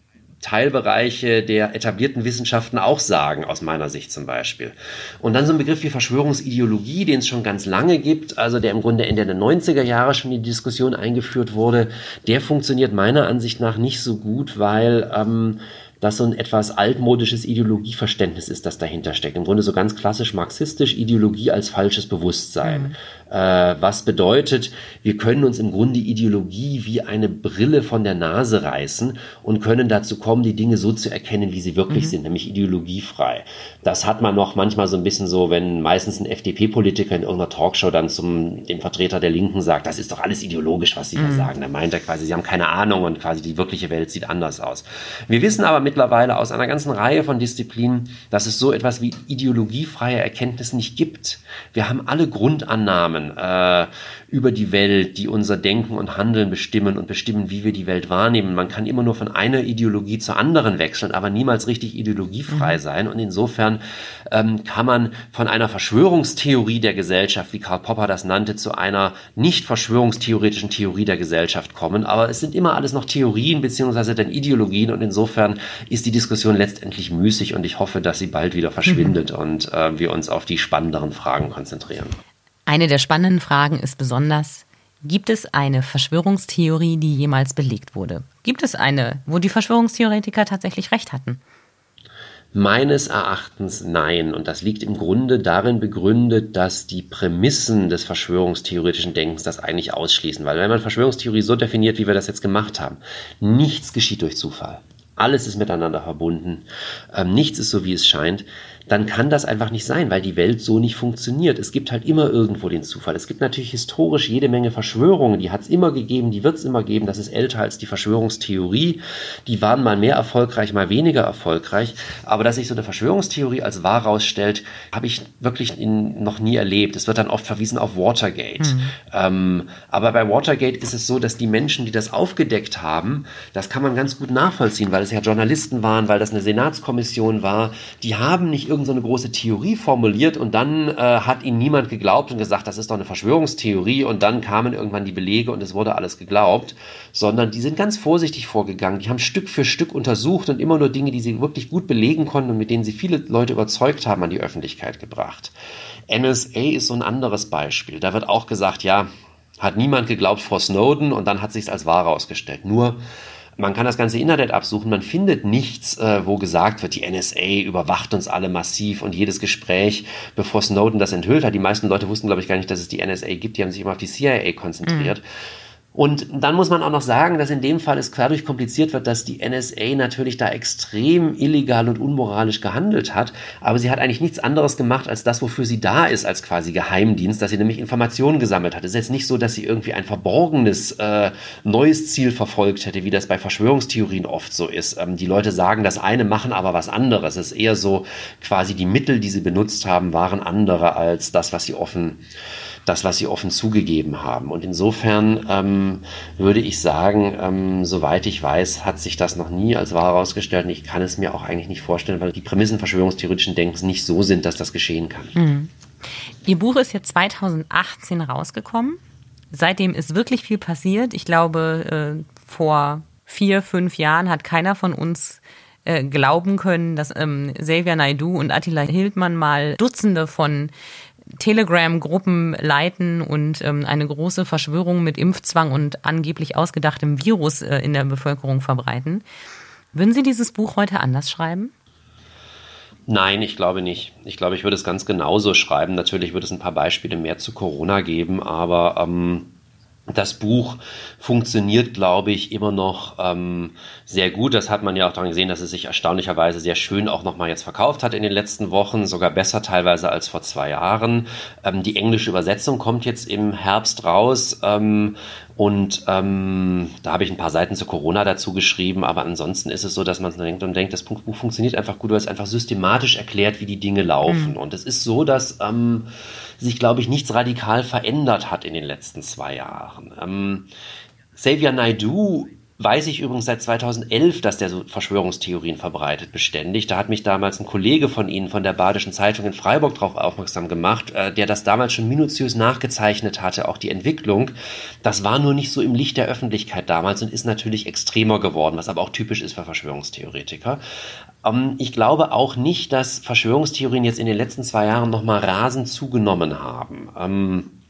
Teilbereiche der etablierten Wissenschaften auch sagen, aus meiner Sicht zum Beispiel. Und dann so ein Begriff wie Verschwörungsideologie, den es schon ganz lange gibt, also der im Grunde Ende der 90er Jahre schon in die Diskussion eingeführt wurde, der funktioniert meiner Ansicht nach nicht so gut, weil ähm, das so ein etwas altmodisches Ideologieverständnis ist, das dahinter steckt. Im Grunde so ganz klassisch marxistisch Ideologie als falsches Bewusstsein. Mhm. Äh, was bedeutet, wir können uns im Grunde Ideologie wie eine Brille von der Nase reißen und können dazu kommen, die Dinge so zu erkennen, wie sie wirklich mhm. sind, nämlich ideologiefrei. Das hat man noch manchmal so ein bisschen so, wenn meistens ein FDP-Politiker in irgendeiner Talkshow dann zum dem Vertreter der Linken sagt, das ist doch alles ideologisch, was sie mhm. da sagen. Da meint er quasi, sie haben keine Ahnung und quasi die wirkliche Welt sieht anders aus. Wir wissen aber mittlerweile aus einer ganzen Reihe von Disziplinen, dass es so etwas wie ideologiefreie Erkenntnis nicht gibt. Wir haben alle Grundannahmen Normen äh, über die Welt, die unser Denken und Handeln bestimmen und bestimmen, wie wir die Welt wahrnehmen. Man kann immer nur von einer Ideologie zur anderen wechseln, aber niemals richtig ideologiefrei mhm. sein. Und insofern ähm, kann man von einer Verschwörungstheorie der Gesellschaft, wie Karl Popper das nannte, zu einer nicht verschwörungstheoretischen Theorie der Gesellschaft kommen. Aber es sind immer alles noch Theorien beziehungsweise dann Ideologien und insofern ist die Diskussion letztendlich müßig und ich hoffe, dass sie bald wieder verschwindet mhm. und äh, wir uns auf die spannenderen Fragen konzentrieren. Eine der spannenden Fragen ist besonders, gibt es eine Verschwörungstheorie, die jemals belegt wurde? Gibt es eine, wo die Verschwörungstheoretiker tatsächlich recht hatten? Meines Erachtens nein. Und das liegt im Grunde darin begründet, dass die Prämissen des verschwörungstheoretischen Denkens das eigentlich ausschließen. Weil wenn man Verschwörungstheorie so definiert, wie wir das jetzt gemacht haben, nichts geschieht durch Zufall. Alles ist miteinander verbunden. Ähm, nichts ist so, wie es scheint dann kann das einfach nicht sein, weil die Welt so nicht funktioniert. Es gibt halt immer irgendwo den Zufall. Es gibt natürlich historisch jede Menge Verschwörungen, die hat es immer gegeben, die wird es immer geben. Das ist älter als die Verschwörungstheorie. Die waren mal mehr erfolgreich, mal weniger erfolgreich. Aber dass sich so eine Verschwörungstheorie als wahr rausstellt, habe ich wirklich in, noch nie erlebt. Es wird dann oft verwiesen auf Watergate. Mhm. Ähm, aber bei Watergate ist es so, dass die Menschen, die das aufgedeckt haben, das kann man ganz gut nachvollziehen, weil es ja Journalisten waren, weil das eine Senatskommission war, die haben nicht irgendeine so große Theorie formuliert und dann äh, hat ihnen niemand geglaubt und gesagt, das ist doch eine Verschwörungstheorie und dann kamen irgendwann die Belege und es wurde alles geglaubt, sondern die sind ganz vorsichtig vorgegangen. Die haben Stück für Stück untersucht und immer nur Dinge, die sie wirklich gut belegen konnten und mit denen sie viele Leute überzeugt haben, an die Öffentlichkeit gebracht. NSA ist so ein anderes Beispiel. Da wird auch gesagt, ja, hat niemand geglaubt vor Snowden und dann hat sich es als wahr herausgestellt. Nur man kann das ganze Internet absuchen, man findet nichts, äh, wo gesagt wird, die NSA überwacht uns alle massiv und jedes Gespräch, bevor Snowden das enthüllt hat. Die meisten Leute wussten, glaube ich, gar nicht, dass es die NSA gibt. Die haben sich immer auf die CIA konzentriert. Mhm. Und dann muss man auch noch sagen, dass in dem Fall es dadurch kompliziert wird, dass die NSA natürlich da extrem illegal und unmoralisch gehandelt hat. Aber sie hat eigentlich nichts anderes gemacht als das, wofür sie da ist, als quasi Geheimdienst, dass sie nämlich Informationen gesammelt hat. Es ist jetzt nicht so, dass sie irgendwie ein verborgenes äh, neues Ziel verfolgt hätte, wie das bei Verschwörungstheorien oft so ist. Ähm, die Leute sagen das eine, machen aber was anderes. Es ist eher so, quasi die Mittel, die sie benutzt haben, waren andere als das, was sie offen das, was sie offen zugegeben haben. Und insofern ähm, würde ich sagen, ähm, soweit ich weiß, hat sich das noch nie als wahr herausgestellt. Und ich kann es mir auch eigentlich nicht vorstellen, weil die Prämissen verschwörungstheoretischen Denkens nicht so sind, dass das geschehen kann. Mhm. Ihr Buch ist jetzt 2018 rausgekommen. Seitdem ist wirklich viel passiert. Ich glaube, äh, vor vier, fünf Jahren hat keiner von uns äh, glauben können, dass ähm, Xavier Naidu und Attila Hildmann mal Dutzende von Telegram-Gruppen leiten und ähm, eine große Verschwörung mit Impfzwang und angeblich ausgedachtem Virus äh, in der Bevölkerung verbreiten. Würden Sie dieses Buch heute anders schreiben? Nein, ich glaube nicht. Ich glaube, ich würde es ganz genauso schreiben. Natürlich würde es ein paar Beispiele mehr zu Corona geben, aber ähm, das Buch funktioniert, glaube ich, immer noch ähm, sehr gut. Das hat man ja auch daran gesehen, dass es sich erstaunlicherweise sehr schön auch nochmal jetzt verkauft hat in den letzten Wochen, sogar besser teilweise als vor zwei Jahren. Ähm, die englische Übersetzung kommt jetzt im Herbst raus ähm, und ähm, da habe ich ein paar Seiten zu Corona dazu geschrieben, aber ansonsten ist es so, dass man denkt und denkt, das Buch funktioniert einfach gut, weil es einfach systematisch erklärt, wie die Dinge laufen. Mhm. Und es ist so, dass ähm, sich, glaube ich, nichts radikal verändert hat in den letzten zwei Jahren. Ähm, Xavier Naidu weiß ich übrigens seit 2011, dass der so Verschwörungstheorien verbreitet, beständig. Da hat mich damals ein Kollege von Ihnen von der Badischen Zeitung in Freiburg darauf aufmerksam gemacht, äh, der das damals schon minutiös nachgezeichnet hatte, auch die Entwicklung. Das war nur nicht so im Licht der Öffentlichkeit damals und ist natürlich extremer geworden, was aber auch typisch ist für Verschwörungstheoretiker. Ähm, ich glaube auch nicht, dass Verschwörungstheorien jetzt in den letzten zwei Jahren nochmal rasend zugenommen haben. Ähm,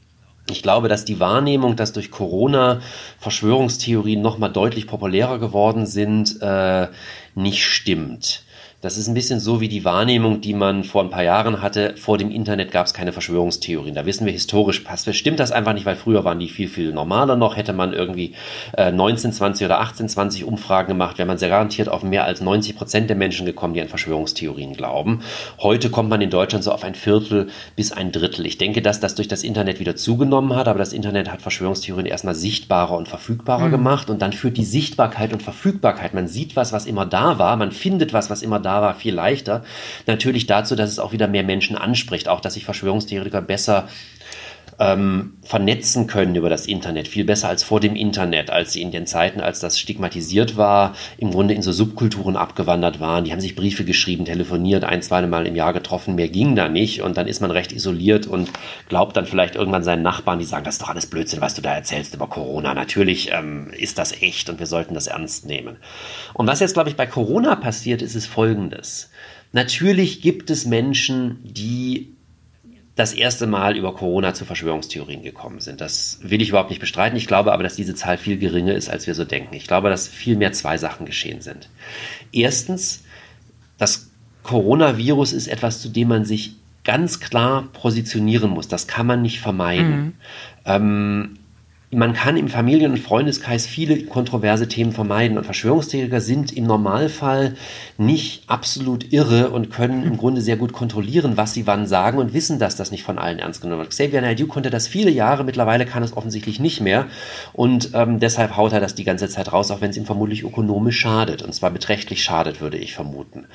ich glaube, dass die Wahrnehmung, dass durch Corona Verschwörungstheorien nochmal deutlich populärer geworden sind, äh, nicht stimmt. Das ist ein bisschen so wie die Wahrnehmung, die man vor ein paar Jahren hatte. Vor dem Internet gab es keine Verschwörungstheorien. Da wissen wir historisch, passt, stimmt das einfach nicht, weil früher waren die viel, viel normaler noch. Hätte man irgendwie äh, 1920 oder 1820 Umfragen gemacht, wäre man sehr garantiert auf mehr als 90 Prozent der Menschen gekommen, die an Verschwörungstheorien glauben. Heute kommt man in Deutschland so auf ein Viertel bis ein Drittel. Ich denke, dass das durch das Internet wieder zugenommen hat, aber das Internet hat Verschwörungstheorien erstmal sichtbarer und verfügbarer mhm. gemacht und dann führt die Sichtbarkeit und Verfügbarkeit. Man sieht was, was immer da war, man findet was, was immer da da war, viel leichter. Natürlich dazu, dass es auch wieder mehr Menschen anspricht, auch dass sich Verschwörungstheoretiker besser ähm, vernetzen können über das Internet, viel besser als vor dem Internet, als sie in den Zeiten, als das stigmatisiert war, im Grunde in so Subkulturen abgewandert waren. Die haben sich Briefe geschrieben, telefoniert, ein, zwei Mal im Jahr getroffen, mehr ging da nicht und dann ist man recht isoliert und glaubt dann vielleicht irgendwann seinen Nachbarn, die sagen, das ist doch alles Blödsinn, was du da erzählst über Corona. Natürlich ähm, ist das echt und wir sollten das ernst nehmen. Und was jetzt, glaube ich, bei Corona passiert, ist es Folgendes. Natürlich gibt es Menschen, die das erste Mal über Corona zu Verschwörungstheorien gekommen sind. Das will ich überhaupt nicht bestreiten. Ich glaube aber, dass diese Zahl viel geringer ist, als wir so denken. Ich glaube, dass viel mehr zwei Sachen geschehen sind. Erstens, das Coronavirus ist etwas, zu dem man sich ganz klar positionieren muss. Das kann man nicht vermeiden. Mhm. Ähm, man kann im Familien- und Freundeskreis viele kontroverse Themen vermeiden. Und Verschwörungstheoretiker sind im Normalfall nicht absolut irre und können im Grunde sehr gut kontrollieren, was sie wann sagen und wissen, dass das nicht von allen ernst genommen wird. Xavier Naidoo konnte das viele Jahre, mittlerweile kann es offensichtlich nicht mehr. Und ähm, deshalb haut er das die ganze Zeit raus, auch wenn es ihm vermutlich ökonomisch schadet. Und zwar beträchtlich schadet, würde ich vermuten.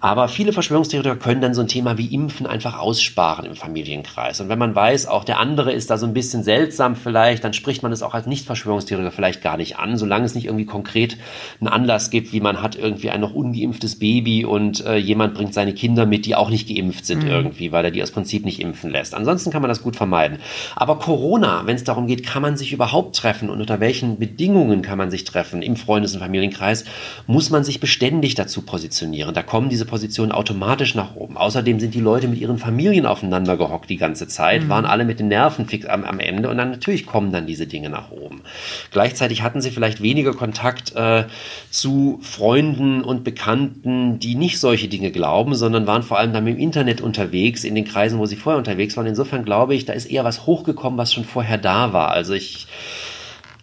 Aber viele Verschwörungstheoretiker können dann so ein Thema wie Impfen einfach aussparen im Familienkreis. Und wenn man weiß, auch der andere ist da so ein bisschen seltsam vielleicht, dann spricht man es auch als Nicht-Verschwörungstheoretiker vielleicht gar nicht an, solange es nicht irgendwie konkret einen Anlass gibt, wie man hat irgendwie ein noch ungeimpftes Baby und äh, jemand bringt seine Kinder mit, die auch nicht geimpft sind mhm. irgendwie, weil er die aus Prinzip nicht impfen lässt. Ansonsten kann man das gut vermeiden. Aber Corona, wenn es darum geht, kann man sich überhaupt treffen und unter welchen Bedingungen kann man sich treffen im Freundes- und Familienkreis, muss man sich beständig dazu positionieren. Da kommen diese Positionen automatisch nach oben. Außerdem sind die Leute mit ihren Familien aufeinander gehockt die ganze Zeit, mhm. waren alle mit den Nerven fix am, am Ende und dann natürlich kommen dann diese Dinge nach oben. Gleichzeitig hatten sie vielleicht weniger Kontakt äh, zu Freunden und Bekannten, die nicht solche Dinge glauben, sondern waren vor allem dann im Internet unterwegs, in den Kreisen, wo sie vorher unterwegs waren. Insofern glaube ich, da ist eher was hochgekommen, was schon vorher da war. Also ich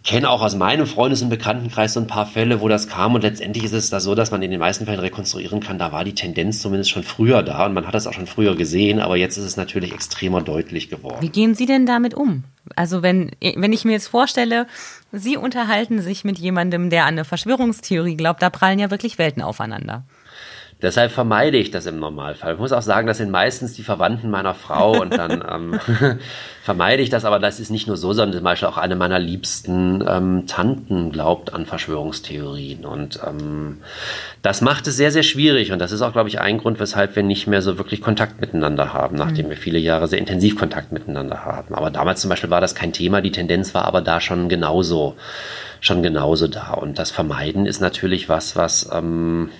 kenne auch aus meinem Freundes- und Bekanntenkreis so ein paar Fälle, wo das kam und letztendlich ist es da so, dass man in den meisten Fällen rekonstruieren kann, da war die Tendenz zumindest schon früher da und man hat das auch schon früher gesehen, aber jetzt ist es natürlich extremer deutlich geworden. Wie gehen Sie denn damit um? Also wenn, wenn ich mir jetzt vorstelle, Sie unterhalten sich mit jemandem, der an eine Verschwörungstheorie glaubt, da prallen ja wirklich Welten aufeinander. Deshalb vermeide ich das im Normalfall. Ich muss auch sagen, das sind meistens die Verwandten meiner Frau und dann *laughs* ähm, *laughs* vermeide ich das. Aber das ist nicht nur so, sondern zum Beispiel auch eine meiner liebsten ähm, Tanten glaubt an Verschwörungstheorien. Und ähm, das macht es sehr, sehr schwierig. Und das ist auch, glaube ich, ein Grund, weshalb wir nicht mehr so wirklich Kontakt miteinander haben, nachdem mhm. wir viele Jahre sehr intensiv Kontakt miteinander haben. Aber damals zum Beispiel war das kein Thema. Die Tendenz war aber da schon genauso, schon genauso da. Und das Vermeiden ist natürlich was, was... Ähm,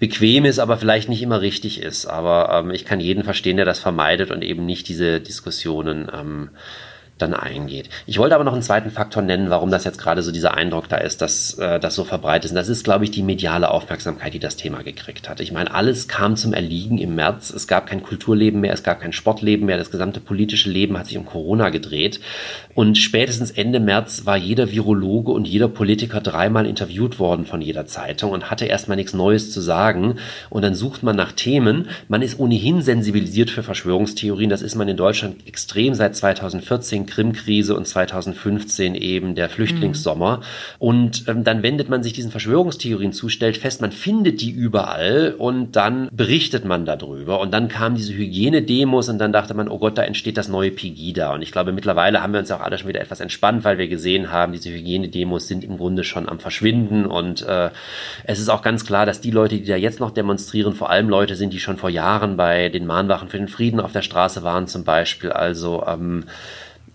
bequem ist, aber vielleicht nicht immer richtig ist. Aber ähm, ich kann jeden verstehen, der das vermeidet und eben nicht diese Diskussionen ähm, dann eingeht. Ich wollte aber noch einen zweiten Faktor nennen, warum das jetzt gerade so dieser Eindruck da ist, dass äh, das so verbreitet ist. Und das ist, glaube ich, die mediale Aufmerksamkeit, die das Thema gekriegt hat. Ich meine, alles kam zum Erliegen im März. Es gab kein Kulturleben mehr, es gab kein Sportleben mehr. Das gesamte politische Leben hat sich um Corona gedreht. Und spätestens Ende März war jeder Virologe und jeder Politiker dreimal interviewt worden von jeder Zeitung und hatte erstmal nichts Neues zu sagen. Und dann sucht man nach Themen. Man ist ohnehin sensibilisiert für Verschwörungstheorien. Das ist man in Deutschland extrem seit 2014 Krim-Krise und 2015 eben der Flüchtlingssommer. Mhm. Und ähm, dann wendet man sich diesen Verschwörungstheorien zu, stellt fest, man findet die überall und dann berichtet man darüber. Und dann kamen diese Hygienedemos und dann dachte man, oh Gott, da entsteht das neue Pegida. Und ich glaube, mittlerweile haben wir uns auch alle schon wieder etwas entspannt, weil wir gesehen haben, diese Hygienedemos sind im Grunde schon am Verschwinden. Und äh, es ist auch ganz klar, dass die Leute, die da jetzt noch demonstrieren, vor allem Leute sind, die schon vor Jahren bei den Mahnwachen für den Frieden auf der Straße waren zum Beispiel. Also ähm,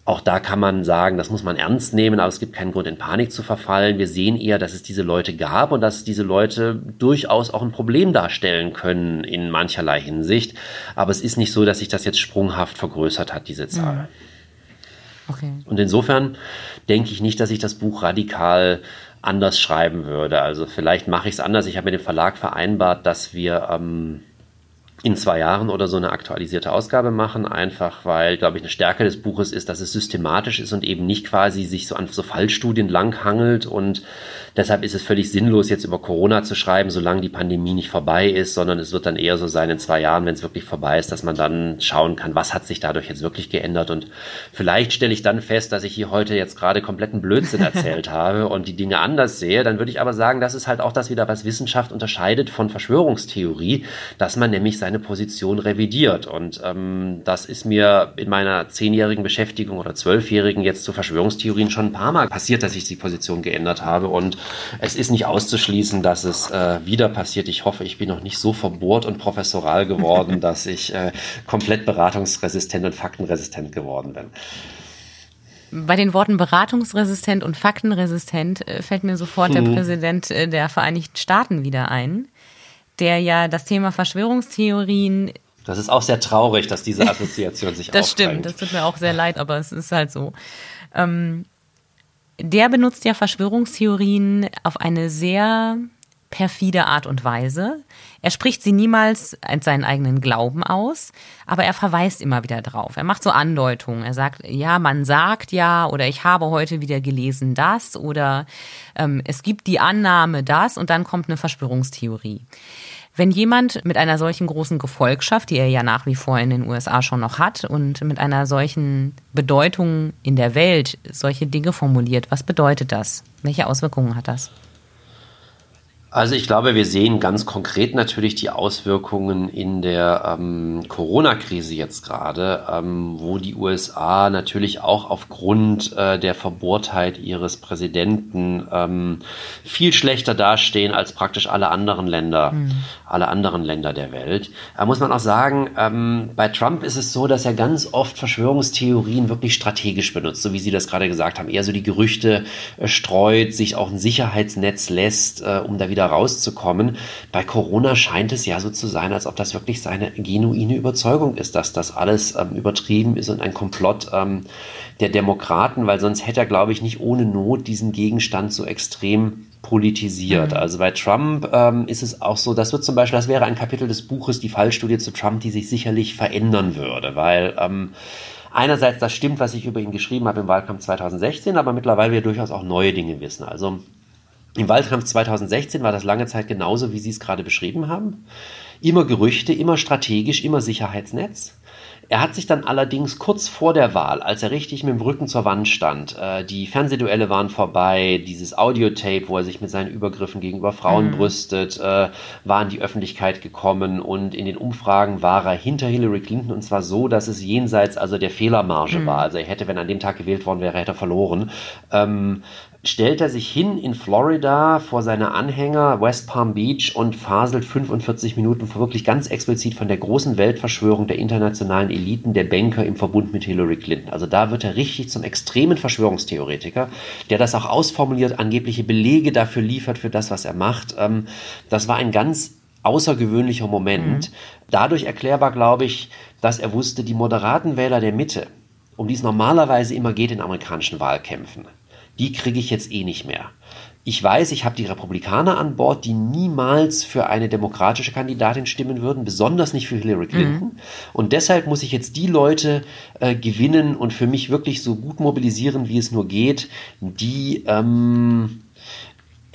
auch da kann man sagen, das muss man ernst nehmen, aber es gibt keinen Grund, in Panik zu verfallen. Wir sehen eher, dass es diese Leute gab und dass diese Leute durchaus auch ein Problem darstellen können in mancherlei Hinsicht. Aber es ist nicht so, dass sich das jetzt sprunghaft vergrößert hat, diese Zahl. Okay. Und insofern denke ich nicht, dass ich das Buch radikal anders schreiben würde. Also vielleicht mache ich es anders. Ich habe mit dem Verlag vereinbart, dass wir ähm, in zwei Jahren oder so eine aktualisierte Ausgabe machen, einfach weil, glaube ich, eine Stärke des Buches ist, dass es systematisch ist und eben nicht quasi sich so an so Fallstudien langhangelt und Deshalb ist es völlig sinnlos, jetzt über Corona zu schreiben, solange die Pandemie nicht vorbei ist, sondern es wird dann eher so sein in zwei Jahren, wenn es wirklich vorbei ist, dass man dann schauen kann, was hat sich dadurch jetzt wirklich geändert. Und vielleicht stelle ich dann fest, dass ich hier heute jetzt gerade kompletten Blödsinn erzählt *laughs* habe und die Dinge anders sehe. Dann würde ich aber sagen, das ist halt auch das wieder, was Wissenschaft unterscheidet von Verschwörungstheorie, dass man nämlich seine Position revidiert. Und ähm, das ist mir in meiner zehnjährigen Beschäftigung oder zwölfjährigen jetzt zu Verschwörungstheorien schon ein paar Mal passiert, dass ich die Position geändert habe. Und es ist nicht auszuschließen, dass es äh, wieder passiert. Ich hoffe, ich bin noch nicht so verbohrt und professoral geworden, *laughs* dass ich äh, komplett beratungsresistent und faktenresistent geworden bin. Bei den Worten beratungsresistent und faktenresistent äh, fällt mir sofort hm. der Präsident äh, der Vereinigten Staaten wieder ein, der ja das Thema Verschwörungstheorien das ist auch sehr traurig, dass diese *laughs* Assoziation sich Das stimmt, das tut mir auch sehr leid, aber es ist halt so. Ähm, der benutzt ja Verschwörungstheorien auf eine sehr perfide Art und Weise. Er spricht sie niemals als seinen eigenen Glauben aus, aber er verweist immer wieder drauf. Er macht so Andeutungen. Er sagt, ja, man sagt ja, oder ich habe heute wieder gelesen das, oder ähm, es gibt die Annahme das, und dann kommt eine Verschwörungstheorie. Wenn jemand mit einer solchen großen Gefolgschaft, die er ja nach wie vor in den USA schon noch hat, und mit einer solchen Bedeutung in der Welt solche Dinge formuliert, was bedeutet das? Welche Auswirkungen hat das? Also ich glaube, wir sehen ganz konkret natürlich die Auswirkungen in der ähm, Corona-Krise jetzt gerade, ähm, wo die USA natürlich auch aufgrund äh, der Verbohrtheit ihres Präsidenten ähm, viel schlechter dastehen als praktisch alle anderen Länder, mhm. alle anderen Länder der Welt. Da muss man auch sagen, ähm, bei Trump ist es so, dass er ganz oft Verschwörungstheorien wirklich strategisch benutzt, so wie Sie das gerade gesagt haben, eher so die Gerüchte äh, streut, sich auch ein Sicherheitsnetz lässt, äh, um da wieder wieder rauszukommen. Bei Corona scheint es ja so zu sein, als ob das wirklich seine genuine Überzeugung ist, dass das alles ähm, übertrieben ist und ein Komplott ähm, der Demokraten, weil sonst hätte er, glaube ich, nicht ohne Not diesen Gegenstand so extrem politisiert. Mhm. Also bei Trump ähm, ist es auch so, das wird zum Beispiel, das wäre ein Kapitel des Buches, die Fallstudie zu Trump, die sich sicherlich verändern würde, weil ähm, einerseits das stimmt, was ich über ihn geschrieben habe im Wahlkampf 2016, aber mittlerweile wir durchaus auch neue Dinge wissen. Also im Wahlkampf 2016 war das lange Zeit genauso, wie Sie es gerade beschrieben haben. Immer Gerüchte, immer strategisch, immer Sicherheitsnetz. Er hat sich dann allerdings kurz vor der Wahl, als er richtig mit dem Rücken zur Wand stand, äh, die Fernsehduelle waren vorbei, dieses Audiotape, wo er sich mit seinen Übergriffen gegenüber Frauen mhm. brüstet, äh, war in die Öffentlichkeit gekommen und in den Umfragen war er hinter Hillary Clinton und zwar so, dass es jenseits also der Fehlermarge mhm. war. Also er hätte, wenn er an dem Tag gewählt worden wäre, hätte er verloren. Ähm, stellt er sich hin in Florida vor seine Anhänger West Palm Beach und faselt 45 Minuten wirklich ganz explizit von der großen Weltverschwörung der internationalen Eliten der Banker im Verbund mit Hillary Clinton. Also da wird er richtig zum extremen Verschwörungstheoretiker, der das auch ausformuliert, angebliche Belege dafür liefert für das, was er macht. Ähm, das war ein ganz außergewöhnlicher Moment. Mhm. Dadurch erklärbar, glaube ich, dass er wusste, die moderaten Wähler der Mitte, um die es normalerweise immer geht in amerikanischen Wahlkämpfen, die kriege ich jetzt eh nicht mehr. Ich weiß, ich habe die Republikaner an Bord, die niemals für eine demokratische Kandidatin stimmen würden, besonders nicht für Hillary Clinton. Mhm. Und deshalb muss ich jetzt die Leute äh, gewinnen und für mich wirklich so gut mobilisieren, wie es nur geht, die ähm,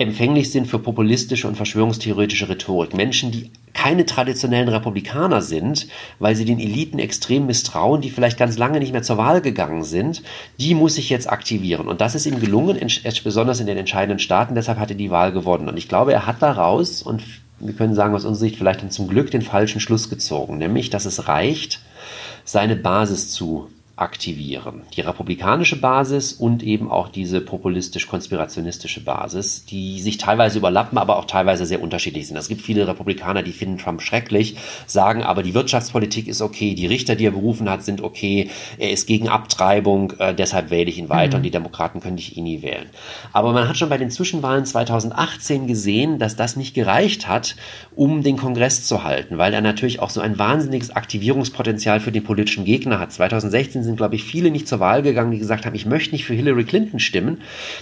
empfänglich sind für populistische und verschwörungstheoretische Rhetorik. Menschen, die keine traditionellen Republikaner sind, weil sie den Eliten extrem misstrauen, die vielleicht ganz lange nicht mehr zur Wahl gegangen sind, die muss ich jetzt aktivieren. Und das ist ihm gelungen, besonders in den entscheidenden Staaten. Deshalb hat er die Wahl gewonnen. Und ich glaube, er hat daraus, und wir können sagen aus unserer Sicht vielleicht dann zum Glück den falschen Schluss gezogen, nämlich, dass es reicht, seine Basis zu aktivieren. Die republikanische Basis und eben auch diese populistisch-konspirationistische Basis, die sich teilweise überlappen, aber auch teilweise sehr unterschiedlich sind. Es gibt viele Republikaner, die finden Trump schrecklich, sagen aber, die Wirtschaftspolitik ist okay, die Richter, die er berufen hat, sind okay, er ist gegen Abtreibung, äh, deshalb wähle ich ihn weiter mhm. und die Demokraten können ich ihn nie wählen. Aber man hat schon bei den Zwischenwahlen 2018 gesehen, dass das nicht gereicht hat, um den Kongress zu halten, weil er natürlich auch so ein wahnsinniges Aktivierungspotenzial für den politischen Gegner hat. 2016 sind sind, glaube ich, viele nicht zur Wahl gegangen, die gesagt haben, ich möchte nicht für Hillary Clinton stimmen.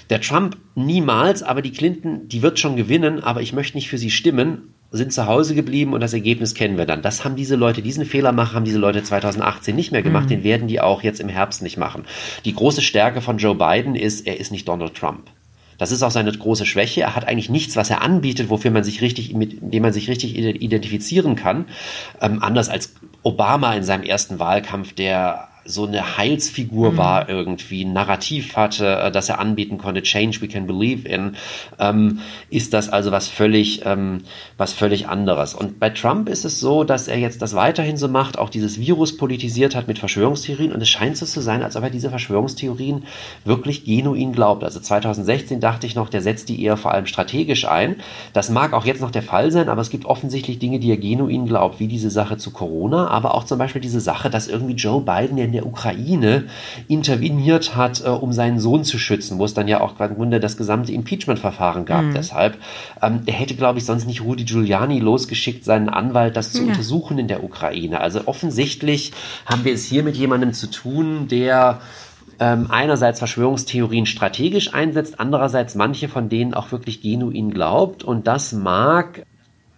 Der Trump niemals, aber die Clinton, die wird schon gewinnen, aber ich möchte nicht für sie stimmen sind zu Hause geblieben und das Ergebnis kennen wir dann. Das haben diese Leute, diesen Fehler machen, haben diese Leute 2018 nicht mehr gemacht, mhm. den werden die auch jetzt im Herbst nicht machen. Die große Stärke von Joe Biden ist, er ist nicht Donald Trump. Das ist auch seine große Schwäche. Er hat eigentlich nichts, was er anbietet, wofür man sich richtig, mit dem man sich richtig identifizieren kann. Ähm, anders als Obama in seinem ersten Wahlkampf, der so eine Heilsfigur mhm. war irgendwie, ein Narrativ hatte, äh, das er anbieten konnte, Change we can believe in, ähm, ist das also was völlig, ähm, was völlig anderes. Und bei Trump ist es so, dass er jetzt das weiterhin so macht, auch dieses Virus politisiert hat mit Verschwörungstheorien und es scheint so zu sein, als ob er diese Verschwörungstheorien wirklich genuin glaubt. Also 2016 dachte ich noch, der setzt die eher vor allem strategisch ein. Das mag auch jetzt noch der Fall sein, aber es gibt offensichtlich Dinge, die er genuin glaubt, wie diese Sache zu Corona, aber auch zum Beispiel diese Sache, dass irgendwie Joe Biden ja in der Ukraine interveniert hat, äh, um seinen Sohn zu schützen, wo es dann ja auch im Grunde das gesamte Impeachment-Verfahren gab. Mhm. Deshalb, ähm, er hätte, glaube ich, sonst nicht Rudy Giuliani losgeschickt, seinen Anwalt das zu ja. untersuchen in der Ukraine. Also offensichtlich haben wir es hier mit jemandem zu tun, der ähm, einerseits Verschwörungstheorien strategisch einsetzt, andererseits manche von denen auch wirklich genuin glaubt. Und das mag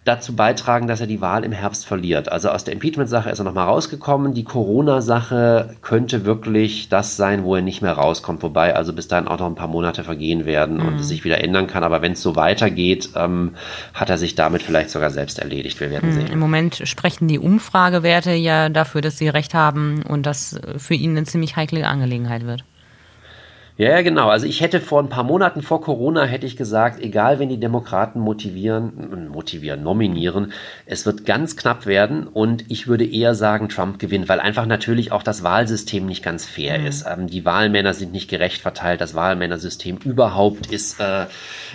dazu beitragen, dass er die Wahl im Herbst verliert. Also aus der Impeachment-Sache ist er nochmal rausgekommen. Die Corona-Sache könnte wirklich das sein, wo er nicht mehr rauskommt. Wobei also bis dahin auch noch ein paar Monate vergehen werden mhm. und es sich wieder ändern kann. Aber wenn es so weitergeht, ähm, hat er sich damit vielleicht sogar selbst erledigt. Wir werden mhm. sehen. Im Moment sprechen die Umfragewerte ja dafür, dass sie recht haben und das für ihn eine ziemlich heikle Angelegenheit wird. Ja, genau. Also ich hätte vor ein paar Monaten vor Corona hätte ich gesagt, egal wenn die Demokraten motivieren, motivieren, nominieren, es wird ganz knapp werden und ich würde eher sagen, Trump gewinnt, weil einfach natürlich auch das Wahlsystem nicht ganz fair mhm. ist. Ähm, die Wahlmänner sind nicht gerecht verteilt. Das Wahlmännersystem überhaupt ist äh,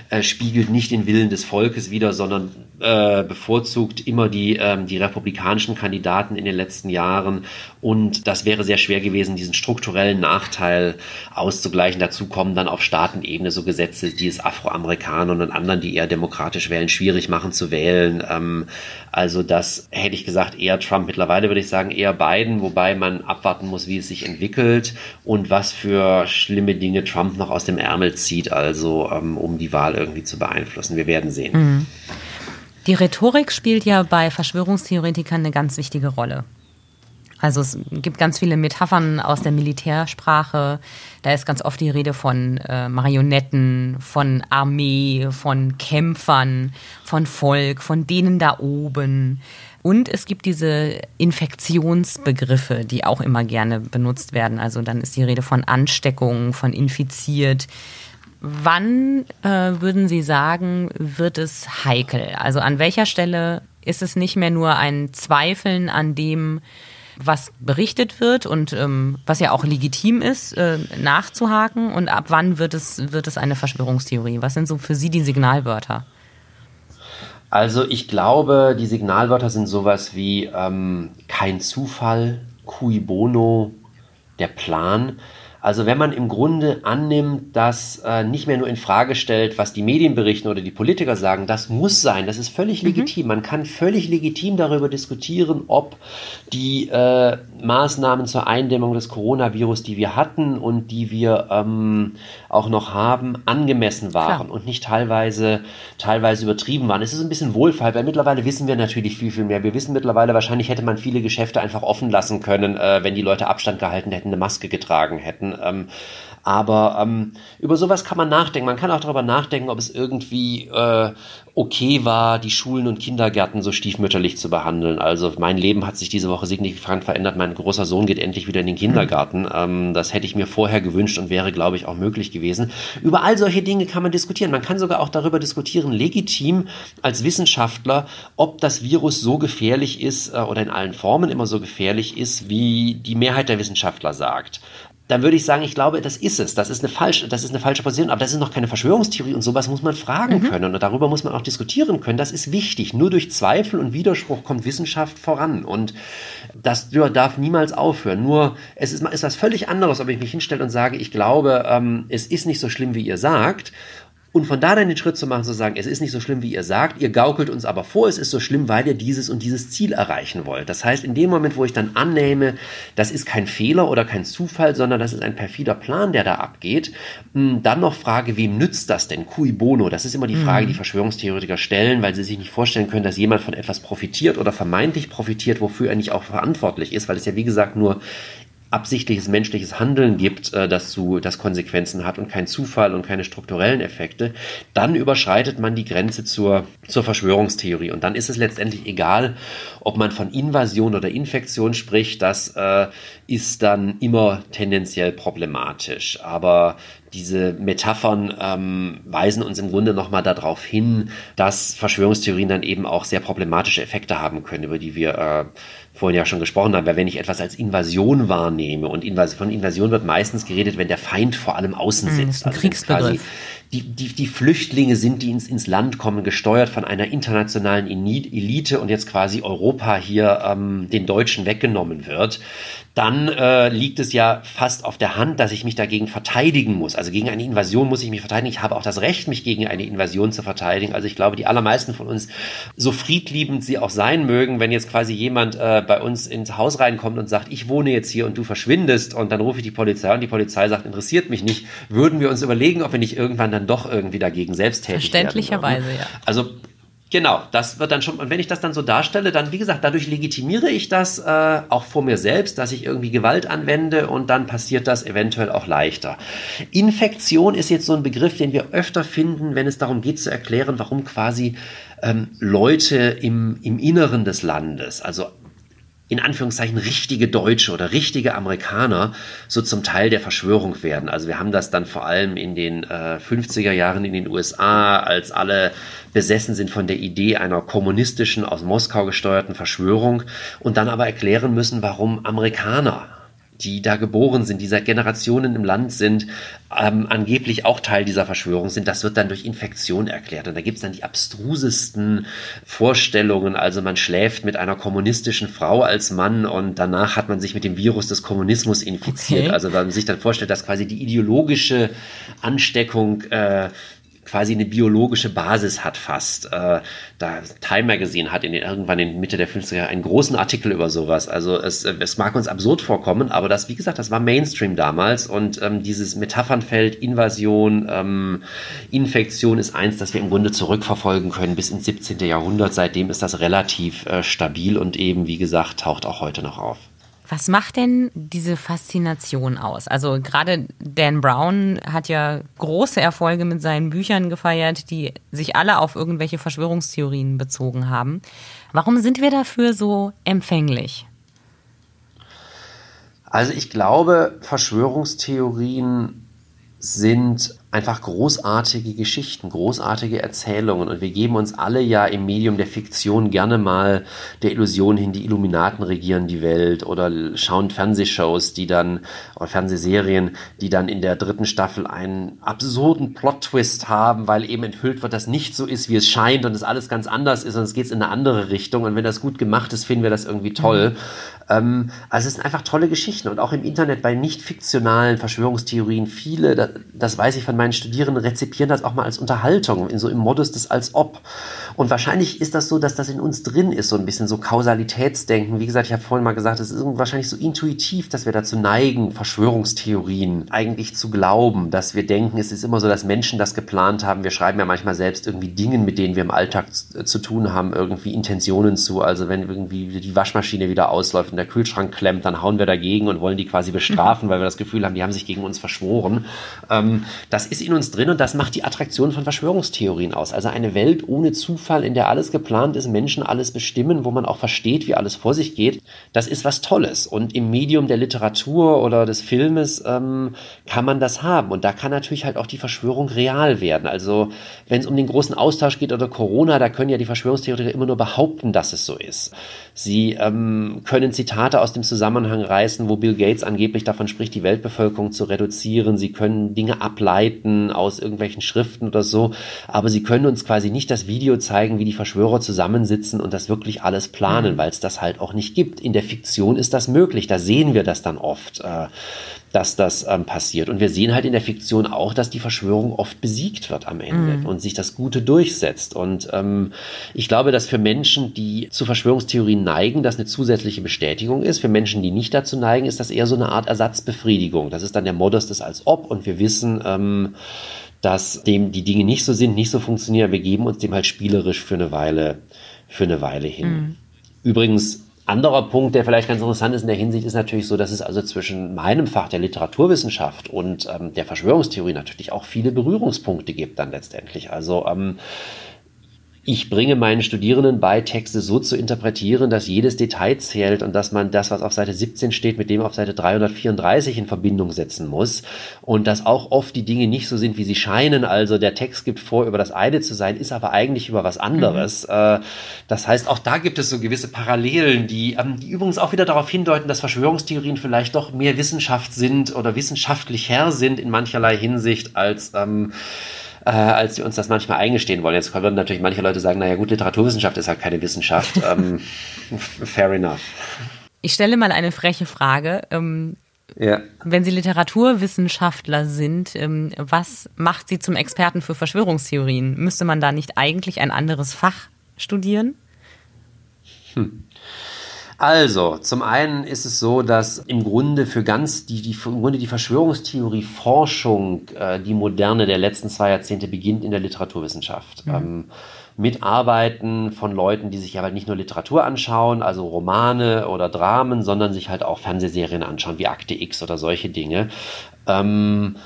äh, spiegelt nicht den Willen des Volkes wider, sondern äh, bevorzugt immer die ähm, die republikanischen Kandidaten in den letzten Jahren und das wäre sehr schwer gewesen, diesen strukturellen Nachteil auszugleichen Anführungszeichen. Dazu kommen dann auf Staatenebene so Gesetze, die es Afroamerikanern und anderen, die eher demokratisch wählen, schwierig machen zu wählen. Ähm, also das hätte ich gesagt eher Trump. Mittlerweile würde ich sagen eher Biden, wobei man abwarten muss, wie es sich entwickelt und was für schlimme Dinge Trump noch aus dem Ärmel zieht, also ähm, um die Wahl irgendwie zu beeinflussen. Wir werden sehen. Mhm. Die Rhetorik spielt ja bei Verschwörungstheoretikern eine ganz wichtige Rolle. Also es gibt ganz viele Metaphern aus der Militärsprache. Da ist ganz oft die Rede von äh, Marionetten, von Armee, von Kämpfern, von Volk, von denen da oben. Und es gibt diese Infektionsbegriffe, die auch immer gerne benutzt werden. Also dann ist die Rede von Ansteckung, von infiziert. Wann äh, würden Sie sagen, wird es heikel? Also an welcher Stelle ist es nicht mehr nur ein Zweifeln an dem, was berichtet wird und ähm, was ja auch legitim ist, äh, nachzuhaken und ab wann wird es, wird es eine Verschwörungstheorie? Was sind so für Sie die Signalwörter? Also ich glaube, die Signalwörter sind sowas wie ähm, kein Zufall, cui bono, der Plan. Also wenn man im Grunde annimmt, dass äh, nicht mehr nur in Frage stellt, was die Medien berichten oder die Politiker sagen, das muss sein, das ist völlig mhm. legitim. Man kann völlig legitim darüber diskutieren, ob die äh, Maßnahmen zur Eindämmung des Coronavirus, die wir hatten und die wir ähm, auch noch haben, angemessen waren Klar. und nicht teilweise, teilweise übertrieben waren. Es ist ein bisschen Wohlfall, weil mittlerweile wissen wir natürlich viel, viel mehr. Wir wissen mittlerweile, wahrscheinlich hätte man viele Geschäfte einfach offen lassen können, äh, wenn die Leute Abstand gehalten hätten, eine Maske getragen hätten. Ähm, aber ähm, über sowas kann man nachdenken. Man kann auch darüber nachdenken, ob es irgendwie äh, okay war, die Schulen und Kindergärten so stiefmütterlich zu behandeln. Also mein Leben hat sich diese Woche signifikant verändert. Mein großer Sohn geht endlich wieder in den Kindergarten. Mhm. Ähm, das hätte ich mir vorher gewünscht und wäre, glaube ich, auch möglich gewesen. Über all solche Dinge kann man diskutieren. Man kann sogar auch darüber diskutieren, legitim als Wissenschaftler, ob das Virus so gefährlich ist äh, oder in allen Formen immer so gefährlich ist, wie die Mehrheit der Wissenschaftler sagt dann würde ich sagen, ich glaube, das ist es. Das ist eine falsche, das ist eine falsche Position, aber das ist noch keine Verschwörungstheorie und sowas muss man fragen mhm. können und darüber muss man auch diskutieren können. Das ist wichtig. Nur durch Zweifel und Widerspruch kommt Wissenschaft voran und das darf niemals aufhören. Nur es ist, ist was völlig anderes, ob ich mich hinstelle und sage, ich glaube, ähm, es ist nicht so schlimm, wie ihr sagt und von da dann den Schritt zu machen, zu sagen, es ist nicht so schlimm, wie ihr sagt, ihr gaukelt uns aber vor, es ist so schlimm, weil ihr dieses und dieses Ziel erreichen wollt. Das heißt, in dem Moment, wo ich dann annehme, das ist kein Fehler oder kein Zufall, sondern das ist ein perfider Plan, der da abgeht, hm, dann noch frage, wem nützt das denn? Cui bono? Das ist immer die Frage, die mhm. Verschwörungstheoretiker stellen, weil sie sich nicht vorstellen können, dass jemand von etwas profitiert oder vermeintlich profitiert, wofür er nicht auch verantwortlich ist, weil es ja, wie gesagt, nur absichtliches menschliches Handeln gibt, äh, das, zu, das Konsequenzen hat und kein Zufall und keine strukturellen Effekte, dann überschreitet man die Grenze zur, zur Verschwörungstheorie. Und dann ist es letztendlich egal, ob man von Invasion oder Infektion spricht, das äh, ist dann immer tendenziell problematisch. Aber diese Metaphern ähm, weisen uns im Grunde nochmal darauf hin, dass Verschwörungstheorien dann eben auch sehr problematische Effekte haben können, über die wir äh, vorhin ja schon gesprochen haben, weil wenn ich etwas als Invasion wahrnehme und Invas von Invasion wird meistens geredet, wenn der Feind vor allem außen hm, sitzt. Hm, also Kriegsbegriff die, die, die Flüchtlinge sind, die ins, ins Land kommen, gesteuert von einer internationalen Elite und jetzt quasi Europa hier ähm, den Deutschen weggenommen wird, dann äh, liegt es ja fast auf der Hand, dass ich mich dagegen verteidigen muss. Also gegen eine Invasion muss ich mich verteidigen. Ich habe auch das Recht, mich gegen eine Invasion zu verteidigen. Also ich glaube, die allermeisten von uns, so friedliebend sie auch sein mögen, wenn jetzt quasi jemand äh, bei uns ins Haus reinkommt und sagt, ich wohne jetzt hier und du verschwindest und dann rufe ich die Polizei und die Polizei sagt, interessiert mich nicht, würden wir uns überlegen, ob wir nicht irgendwann dann doch irgendwie dagegen selbst tätig werden. Verständlicherweise, ja. Also Genau, das wird dann schon, und wenn ich das dann so darstelle, dann, wie gesagt, dadurch legitimiere ich das äh, auch vor mir selbst, dass ich irgendwie Gewalt anwende und dann passiert das eventuell auch leichter. Infektion ist jetzt so ein Begriff, den wir öfter finden, wenn es darum geht zu erklären, warum quasi ähm, Leute im, im Inneren des Landes, also in Anführungszeichen richtige Deutsche oder richtige Amerikaner so zum Teil der Verschwörung werden. Also wir haben das dann vor allem in den äh, 50er Jahren in den USA, als alle besessen sind von der Idee einer kommunistischen, aus Moskau gesteuerten Verschwörung und dann aber erklären müssen, warum Amerikaner die da geboren sind, die seit Generationen im Land sind, ähm, angeblich auch Teil dieser Verschwörung sind, das wird dann durch Infektion erklärt. Und da gibt es dann die abstrusesten Vorstellungen. Also man schläft mit einer kommunistischen Frau als Mann und danach hat man sich mit dem Virus des Kommunismus infiziert. Okay. Also wenn man sich dann vorstellt, dass quasi die ideologische Ansteckung äh, quasi eine biologische Basis hat fast. Äh, da Time Magazine hat in den, irgendwann in Mitte der 50er Jahre einen großen Artikel über sowas. Also es, es mag uns absurd vorkommen, aber das, wie gesagt, das war Mainstream damals und ähm, dieses Metaphernfeld Invasion, ähm, Infektion ist eins, das wir im Grunde zurückverfolgen können bis ins 17. Jahrhundert. Seitdem ist das relativ äh, stabil und eben, wie gesagt, taucht auch heute noch auf. Was macht denn diese Faszination aus? Also gerade Dan Brown hat ja große Erfolge mit seinen Büchern gefeiert, die sich alle auf irgendwelche Verschwörungstheorien bezogen haben. Warum sind wir dafür so empfänglich? Also ich glaube, Verschwörungstheorien sind einfach großartige Geschichten, großartige Erzählungen. Und wir geben uns alle ja im Medium der Fiktion gerne mal der Illusion hin, die Illuminaten regieren die Welt oder schauen Fernsehshows, die dann, oder Fernsehserien, die dann in der dritten Staffel einen absurden Plot-Twist haben, weil eben enthüllt wird, dass nicht so ist, wie es scheint und es alles ganz anders ist und es geht in eine andere Richtung. Und wenn das gut gemacht ist, finden wir das irgendwie toll. Ähm, also es sind einfach tolle Geschichten und auch im Internet bei nicht fiktionalen Verschwörungstheorien viele, das, das weiß ich von meinen Studierenden, rezipieren das auch mal als Unterhaltung, in so im Modus des als ob. Und wahrscheinlich ist das so, dass das in uns drin ist, so ein bisschen so Kausalitätsdenken. Wie gesagt, ich habe vorhin mal gesagt, es ist wahrscheinlich so intuitiv, dass wir dazu neigen, Verschwörungstheorien eigentlich zu glauben, dass wir denken, es ist immer so, dass Menschen das geplant haben. Wir schreiben ja manchmal selbst irgendwie Dingen, mit denen wir im Alltag zu, zu tun haben, irgendwie Intentionen zu. Also wenn irgendwie die Waschmaschine wieder ausläuft und der Kühlschrank klemmt, dann hauen wir dagegen und wollen die quasi bestrafen, weil wir das Gefühl haben, die haben sich gegen uns verschworen. Ähm, das ist in uns drin und das macht die Attraktion von Verschwörungstheorien aus. Also eine Welt ohne Zufall, in der alles geplant ist, Menschen alles bestimmen, wo man auch versteht, wie alles vor sich geht, das ist was Tolles. Und im Medium der Literatur oder des Filmes ähm, kann man das haben. Und da kann natürlich halt auch die Verschwörung real werden. Also wenn es um den großen Austausch geht oder Corona, da können ja die Verschwörungstheoretiker immer nur behaupten, dass es so ist. Sie ähm, können Zitate aus dem Zusammenhang reißen, wo Bill Gates angeblich davon spricht, die Weltbevölkerung zu reduzieren. Sie können Dinge ableiten aus irgendwelchen Schriften oder so, aber sie können uns quasi nicht das Video zeigen, wie die Verschwörer zusammensitzen und das wirklich alles planen, mhm. weil es das halt auch nicht gibt. In der Fiktion ist das möglich, da sehen wir das dann oft. Äh, dass das ähm, passiert. Und wir sehen halt in der Fiktion auch, dass die Verschwörung oft besiegt wird am Ende mhm. und sich das Gute durchsetzt. Und ähm, ich glaube, dass für Menschen, die zu Verschwörungstheorien neigen, das eine zusätzliche Bestätigung ist. Für Menschen, die nicht dazu neigen, ist das eher so eine Art Ersatzbefriedigung. Das ist dann der Modus des als ob und wir wissen, ähm, dass dem die Dinge nicht so sind, nicht so funktionieren. Wir geben uns dem halt spielerisch für eine Weile, für eine Weile hin. Mhm. Übrigens anderer Punkt, der vielleicht ganz interessant ist in der Hinsicht, ist natürlich so, dass es also zwischen meinem Fach der Literaturwissenschaft und ähm, der Verschwörungstheorie natürlich auch viele Berührungspunkte gibt dann letztendlich. Also ähm, ich bringe meinen Studierenden bei, Texte so zu interpretieren, dass jedes Detail zählt und dass man das, was auf Seite 17 steht, mit dem auf Seite 334 in Verbindung setzen muss. Und dass auch oft die Dinge nicht so sind, wie sie scheinen. Also der Text gibt vor, über das eine zu sein, ist aber eigentlich über was anderes. Mhm. Das heißt, auch da gibt es so gewisse Parallelen, die, ähm, die übrigens auch wieder darauf hindeuten, dass Verschwörungstheorien vielleicht doch mehr Wissenschaft sind oder wissenschaftlicher sind in mancherlei Hinsicht als ähm, äh, als wir uns das manchmal eingestehen wollen. Jetzt können natürlich manche Leute sagen, naja gut, Literaturwissenschaft ist halt keine Wissenschaft. *laughs* ähm, fair enough. Ich stelle mal eine freche Frage. Ähm, ja. Wenn Sie Literaturwissenschaftler sind, ähm, was macht Sie zum Experten für Verschwörungstheorien? Müsste man da nicht eigentlich ein anderes Fach studieren? Hm. Also, zum einen ist es so, dass im Grunde für ganz die, die im Grunde die Verschwörungstheorie-Forschung, äh, die moderne der letzten zwei Jahrzehnte beginnt in der Literaturwissenschaft. Mhm. Ähm, mit Arbeiten von Leuten, die sich aber nicht nur Literatur anschauen, also Romane oder Dramen, sondern sich halt auch Fernsehserien anschauen, wie Akte X oder solche Dinge. Ähm,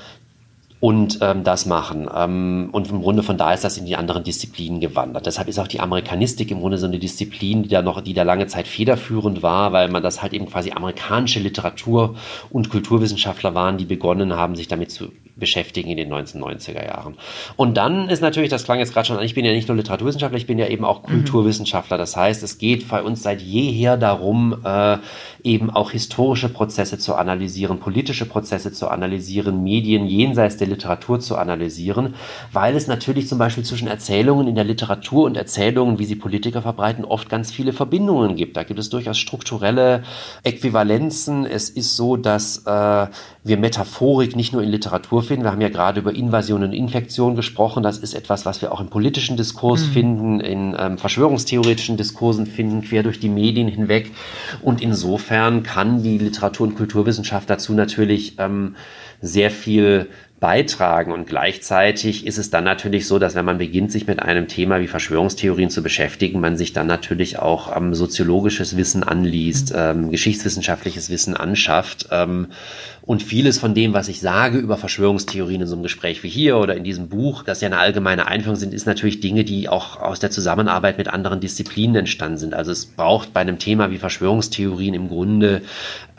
und ähm, das machen. Ähm, und im Grunde von da ist das in die anderen Disziplinen gewandert. Deshalb ist auch die Amerikanistik im Grunde so eine Disziplin, die da noch, die da lange Zeit federführend war, weil man das halt eben quasi amerikanische Literatur und Kulturwissenschaftler waren, die begonnen haben, sich damit zu beschäftigen in den 1990er Jahren. Und dann ist natürlich, das klang jetzt gerade schon an, ich bin ja nicht nur Literaturwissenschaftler, ich bin ja eben auch mhm. Kulturwissenschaftler. Das heißt, es geht bei uns seit jeher darum, äh, eben auch historische Prozesse zu analysieren, politische Prozesse zu analysieren, Medien jenseits der Literatur zu analysieren, weil es natürlich zum Beispiel zwischen Erzählungen in der Literatur und Erzählungen, wie sie Politiker verbreiten, oft ganz viele Verbindungen gibt. Da gibt es durchaus strukturelle Äquivalenzen. Es ist so, dass äh, wir Metaphorik nicht nur in Literatur finden. Wir haben ja gerade über Invasion und Infektion gesprochen. Das ist etwas, was wir auch im politischen Diskurs mhm. finden, in ähm, verschwörungstheoretischen Diskursen finden, quer durch die Medien hinweg. Und insofern kann die Literatur- und Kulturwissenschaft dazu natürlich ähm, sehr viel beitragen. Und gleichzeitig ist es dann natürlich so, dass wenn man beginnt, sich mit einem Thema wie Verschwörungstheorien zu beschäftigen, man sich dann natürlich auch ähm, soziologisches Wissen anliest, mhm. ähm, geschichtswissenschaftliches Wissen anschafft. Ähm, und vieles von dem, was ich sage über Verschwörungstheorien in so einem Gespräch wie hier oder in diesem Buch, das ja eine allgemeine Einführung sind, ist natürlich Dinge, die auch aus der Zusammenarbeit mit anderen Disziplinen entstanden sind. Also es braucht bei einem Thema wie Verschwörungstheorien im Grunde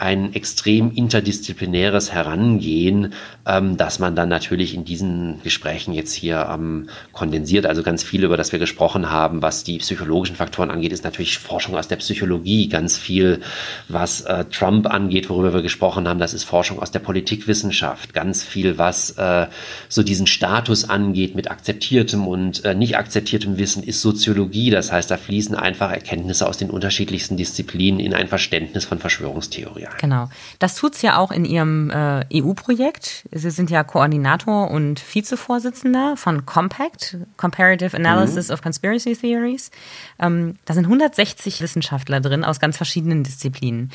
ein extrem interdisziplinäres Herangehen, ähm, dass man dann natürlich in diesen Gesprächen jetzt hier ähm, kondensiert. Also ganz viel, über das wir gesprochen haben, was die psychologischen Faktoren angeht, ist natürlich Forschung aus der Psychologie. Ganz viel, was äh, Trump angeht, worüber wir gesprochen haben, das ist Forschung aus der Politikwissenschaft. Ganz viel, was äh, so diesen Status angeht mit akzeptiertem und äh, nicht akzeptiertem Wissen, ist Soziologie. Das heißt, da fließen einfach Erkenntnisse aus den unterschiedlichsten Disziplinen in ein Verständnis von Verschwörungstheorie ein. Genau. Das tut's ja auch in Ihrem äh, EU-Projekt. Sie sind ja Koordinator und Vizevorsitzender von Compact, Comparative Analysis mhm. of Conspiracy Theories. Ähm, da sind 160 Wissenschaftler drin aus ganz verschiedenen Disziplinen.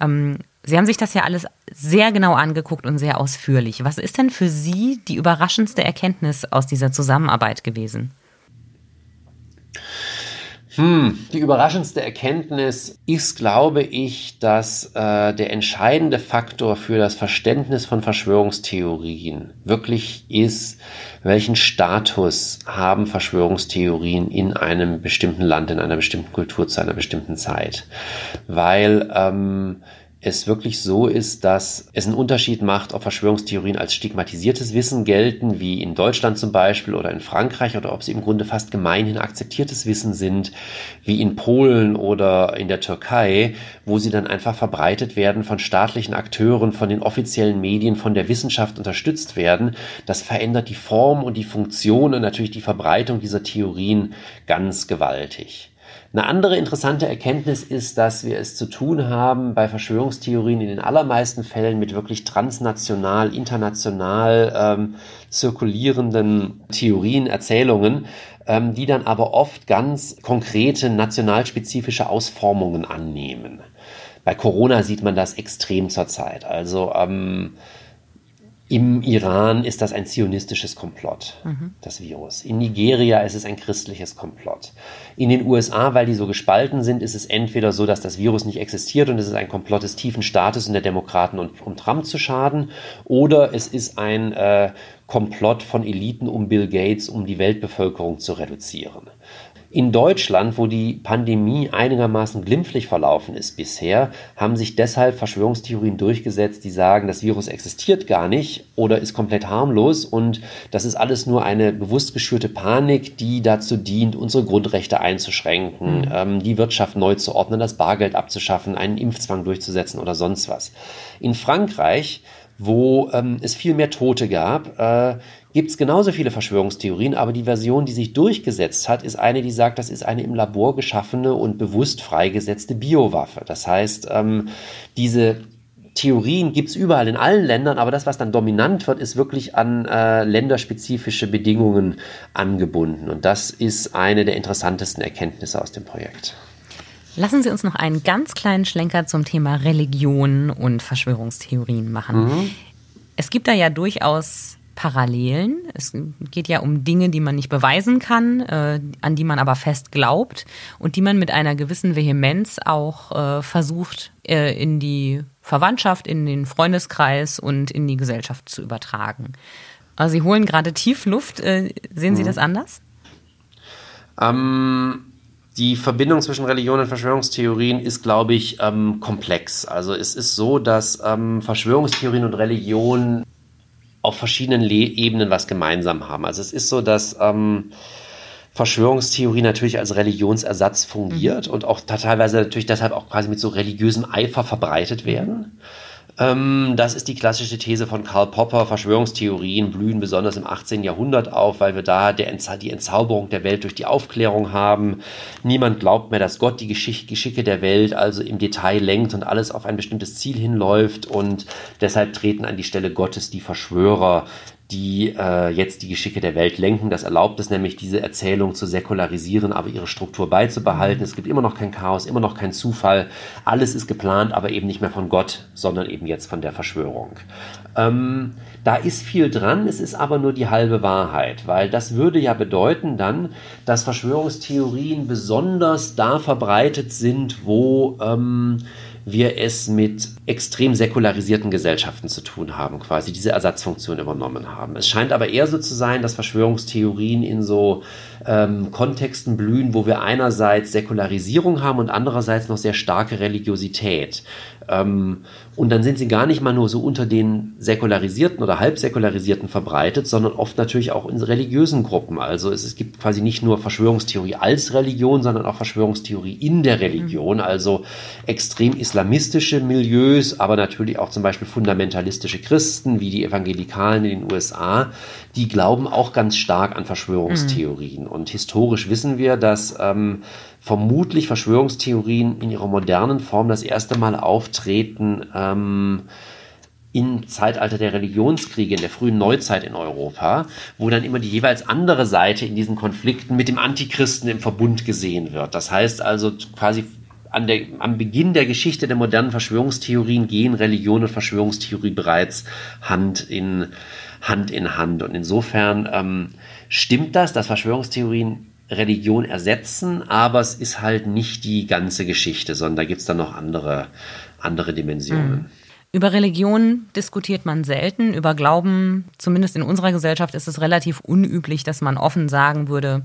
Ähm, Sie haben sich das ja alles sehr genau angeguckt und sehr ausführlich. Was ist denn für Sie die überraschendste Erkenntnis aus dieser Zusammenarbeit gewesen? Hm, die überraschendste Erkenntnis ist, glaube ich, dass äh, der entscheidende Faktor für das Verständnis von Verschwörungstheorien wirklich ist, welchen Status haben Verschwörungstheorien in einem bestimmten Land, in einer bestimmten Kultur zu einer bestimmten Zeit. Weil ähm, es wirklich so ist, dass es einen Unterschied macht, ob Verschwörungstheorien als stigmatisiertes Wissen gelten, wie in Deutschland zum Beispiel oder in Frankreich, oder ob sie im Grunde fast gemeinhin akzeptiertes Wissen sind, wie in Polen oder in der Türkei, wo sie dann einfach verbreitet werden von staatlichen Akteuren, von den offiziellen Medien, von der Wissenschaft unterstützt werden. Das verändert die Form und die Funktion und natürlich die Verbreitung dieser Theorien ganz gewaltig. Eine andere interessante Erkenntnis ist, dass wir es zu tun haben bei Verschwörungstheorien in den allermeisten Fällen mit wirklich transnational, international ähm, zirkulierenden Theorien, Erzählungen, ähm, die dann aber oft ganz konkrete nationalspezifische Ausformungen annehmen. Bei Corona sieht man das extrem zurzeit. Also ähm, im Iran ist das ein zionistisches Komplott, mhm. das Virus. In Nigeria ist es ein christliches Komplott. In den USA, weil die so gespalten sind, ist es entweder so, dass das Virus nicht existiert und es ist ein Komplott des tiefen Staates und der Demokraten, um, um Trump zu schaden, oder es ist ein äh, Komplott von Eliten um Bill Gates, um die Weltbevölkerung zu reduzieren. In Deutschland, wo die Pandemie einigermaßen glimpflich verlaufen ist bisher, haben sich deshalb Verschwörungstheorien durchgesetzt, die sagen, das Virus existiert gar nicht oder ist komplett harmlos und das ist alles nur eine bewusst geschürte Panik, die dazu dient, unsere Grundrechte einzuschränken, mhm. ähm, die Wirtschaft neu zu ordnen, das Bargeld abzuschaffen, einen Impfzwang durchzusetzen oder sonst was. In Frankreich wo ähm, es viel mehr Tote gab, äh, gibt es genauso viele Verschwörungstheorien, aber die Version, die sich durchgesetzt hat, ist eine, die sagt, das ist eine im Labor geschaffene und bewusst freigesetzte Biowaffe. Das heißt, ähm, diese Theorien gibt es überall in allen Ländern, aber das, was dann dominant wird, ist wirklich an äh, länderspezifische Bedingungen angebunden. Und das ist eine der interessantesten Erkenntnisse aus dem Projekt. Lassen Sie uns noch einen ganz kleinen Schlenker zum Thema Religion und Verschwörungstheorien machen. Mhm. Es gibt da ja durchaus Parallelen. Es geht ja um Dinge, die man nicht beweisen kann, äh, an die man aber fest glaubt und die man mit einer gewissen Vehemenz auch äh, versucht, äh, in die Verwandtschaft, in den Freundeskreis und in die Gesellschaft zu übertragen. Also Sie holen gerade tief Luft. Äh, sehen Sie mhm. das anders? Ähm, die Verbindung zwischen Religion und Verschwörungstheorien ist, glaube ich, ähm, komplex. Also es ist so, dass ähm, Verschwörungstheorien und Religion auf verschiedenen Le Ebenen was gemeinsam haben. Also es ist so, dass ähm, Verschwörungstheorie natürlich als Religionsersatz fungiert mhm. und auch teilweise natürlich deshalb auch quasi mit so religiösem Eifer verbreitet werden. Mhm. Ähm, das ist die klassische These von Karl Popper. Verschwörungstheorien blühen besonders im 18. Jahrhundert auf, weil wir da der, die Entzauberung der Welt durch die Aufklärung haben. Niemand glaubt mehr, dass Gott die Geschick Geschicke der Welt also im Detail lenkt und alles auf ein bestimmtes Ziel hinläuft und deshalb treten an die Stelle Gottes die Verschwörer, die äh, jetzt die Geschicke der Welt lenken. Das erlaubt es nämlich, diese Erzählung zu säkularisieren, aber ihre Struktur beizubehalten. Es gibt immer noch kein Chaos, immer noch kein Zufall. Alles ist geplant, aber eben nicht mehr von Gott, sondern eben jetzt von der Verschwörung. Ähm, da ist viel dran, es ist aber nur die halbe Wahrheit, weil das würde ja bedeuten dann, dass Verschwörungstheorien besonders da verbreitet sind, wo ähm, wir es mit extrem säkularisierten Gesellschaften zu tun haben, quasi diese Ersatzfunktion übernommen haben. Es scheint aber eher so zu sein, dass Verschwörungstheorien in so ähm, Kontexten blühen, wo wir einerseits Säkularisierung haben und andererseits noch sehr starke Religiosität. Ähm, und dann sind sie gar nicht mal nur so unter den säkularisierten oder halbsäkularisierten verbreitet, sondern oft natürlich auch in religiösen Gruppen. Also es, es gibt quasi nicht nur Verschwörungstheorie als Religion, sondern auch Verschwörungstheorie in der Religion, mhm. also extrem islamistische Milieus, aber natürlich auch zum Beispiel fundamentalistische Christen wie die Evangelikalen in den USA, die glauben auch ganz stark an Verschwörungstheorien. Mhm. Und historisch wissen wir, dass ähm, vermutlich Verschwörungstheorien in ihrer modernen Form das erste Mal auftreten ähm, im Zeitalter der Religionskriege, in der frühen Neuzeit in Europa, wo dann immer die jeweils andere Seite in diesen Konflikten mit dem Antichristen im Verbund gesehen wird. Das heißt also quasi an der, am Beginn der Geschichte der modernen Verschwörungstheorien gehen Religion und Verschwörungstheorie bereits Hand in Hand. In Hand. Und insofern ähm, stimmt das, dass Verschwörungstheorien Religion ersetzen, aber es ist halt nicht die ganze Geschichte, sondern da gibt es dann noch andere, andere Dimensionen. Mhm. Über Religion diskutiert man selten. Über Glauben, zumindest in unserer Gesellschaft, ist es relativ unüblich, dass man offen sagen würde,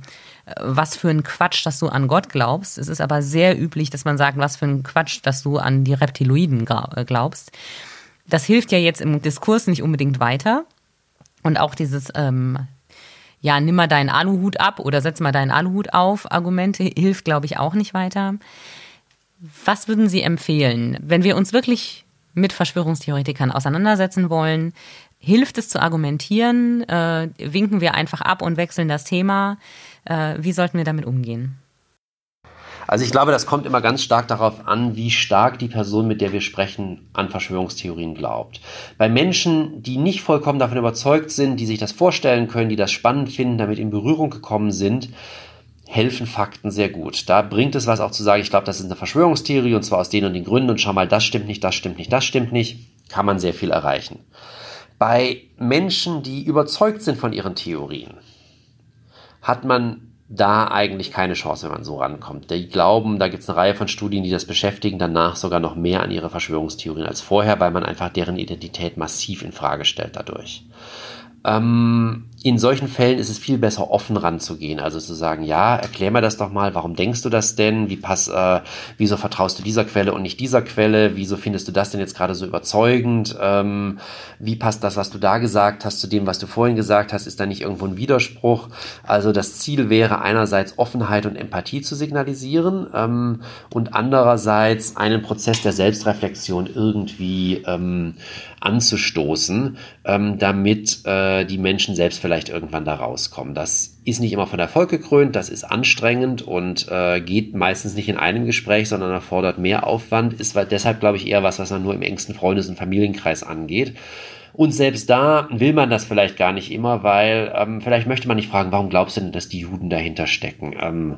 was für ein Quatsch, dass du an Gott glaubst. Es ist aber sehr üblich, dass man sagt, was für ein Quatsch, dass du an die Reptiloiden äh, glaubst. Das hilft ja jetzt im Diskurs nicht unbedingt weiter. Und auch dieses ähm, ja, nimm mal deinen Aluhut ab oder setz mal deinen Aluhut auf, Argumente hilft, glaube ich, auch nicht weiter. Was würden Sie empfehlen, wenn wir uns wirklich mit Verschwörungstheoretikern auseinandersetzen wollen? Hilft es zu argumentieren? Äh, winken wir einfach ab und wechseln das Thema? Äh, wie sollten wir damit umgehen? Also ich glaube, das kommt immer ganz stark darauf an, wie stark die Person, mit der wir sprechen, an Verschwörungstheorien glaubt. Bei Menschen, die nicht vollkommen davon überzeugt sind, die sich das vorstellen können, die das spannend finden, damit in Berührung gekommen sind, helfen Fakten sehr gut. Da bringt es was auch zu sagen, ich glaube, das ist eine Verschwörungstheorie und zwar aus den und den Gründen und schau mal, das stimmt nicht, das stimmt nicht, das stimmt nicht, kann man sehr viel erreichen. Bei Menschen, die überzeugt sind von ihren Theorien, hat man da eigentlich keine Chance, wenn man so rankommt. Die glauben, da gibt es eine Reihe von Studien, die das beschäftigen, danach sogar noch mehr an ihre Verschwörungstheorien als vorher, weil man einfach deren Identität massiv in Frage stellt dadurch. Ähm, in solchen Fällen ist es viel besser, offen ranzugehen. Also zu sagen, ja, erklär mir das doch mal, warum denkst du das denn? Wie pass, äh, wieso vertraust du dieser Quelle und nicht dieser Quelle? Wieso findest du das denn jetzt gerade so überzeugend? Ähm, wie passt das, was du da gesagt hast, zu dem, was du vorhin gesagt hast? Ist da nicht irgendwo ein Widerspruch? Also das Ziel wäre einerseits Offenheit und Empathie zu signalisieren ähm, und andererseits einen Prozess der Selbstreflexion irgendwie ähm, anzustoßen, ähm, damit äh, die Menschen selbst vielleicht irgendwann da rauskommen. Das ist nicht immer von Erfolg gekrönt, das ist anstrengend und äh, geht meistens nicht in einem Gespräch, sondern erfordert mehr Aufwand, ist deshalb, glaube ich, eher was, was man nur im engsten Freundes- und Familienkreis angeht. Und selbst da will man das vielleicht gar nicht immer, weil ähm, vielleicht möchte man nicht fragen, warum glaubst du denn, dass die Juden dahinter stecken? Ähm,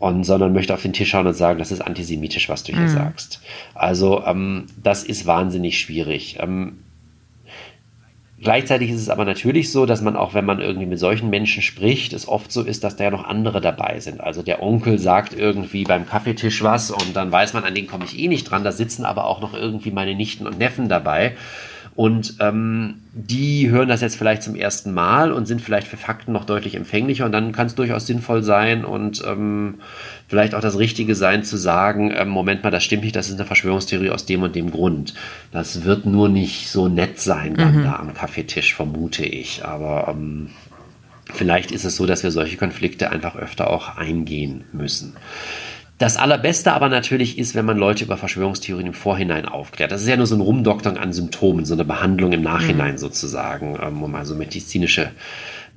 und, sondern möchte auf den Tisch schauen und sagen, das ist antisemitisch, was du hier mhm. sagst. Also ähm, das ist wahnsinnig schwierig. Ähm, Gleichzeitig ist es aber natürlich so, dass man auch, wenn man irgendwie mit solchen Menschen spricht, es oft so ist, dass da ja noch andere dabei sind. Also der Onkel sagt irgendwie beim Kaffeetisch was und dann weiß man, an den komme ich eh nicht dran. Da sitzen aber auch noch irgendwie meine Nichten und Neffen dabei. Und ähm, die hören das jetzt vielleicht zum ersten Mal und sind vielleicht für Fakten noch deutlich empfänglicher. Und dann kann es durchaus sinnvoll sein und ähm, vielleicht auch das Richtige sein zu sagen, ähm, Moment mal, das stimmt nicht, das ist eine Verschwörungstheorie aus dem und dem Grund. Das wird nur nicht so nett sein dann mhm. da am Kaffeetisch, vermute ich. Aber ähm, vielleicht ist es so, dass wir solche Konflikte einfach öfter auch eingehen müssen. Das Allerbeste aber natürlich ist, wenn man Leute über Verschwörungstheorien im Vorhinein aufklärt. Das ist ja nur so ein Rumdoktern an Symptomen, so eine Behandlung im Nachhinein mhm. sozusagen, ähm, um also medizinische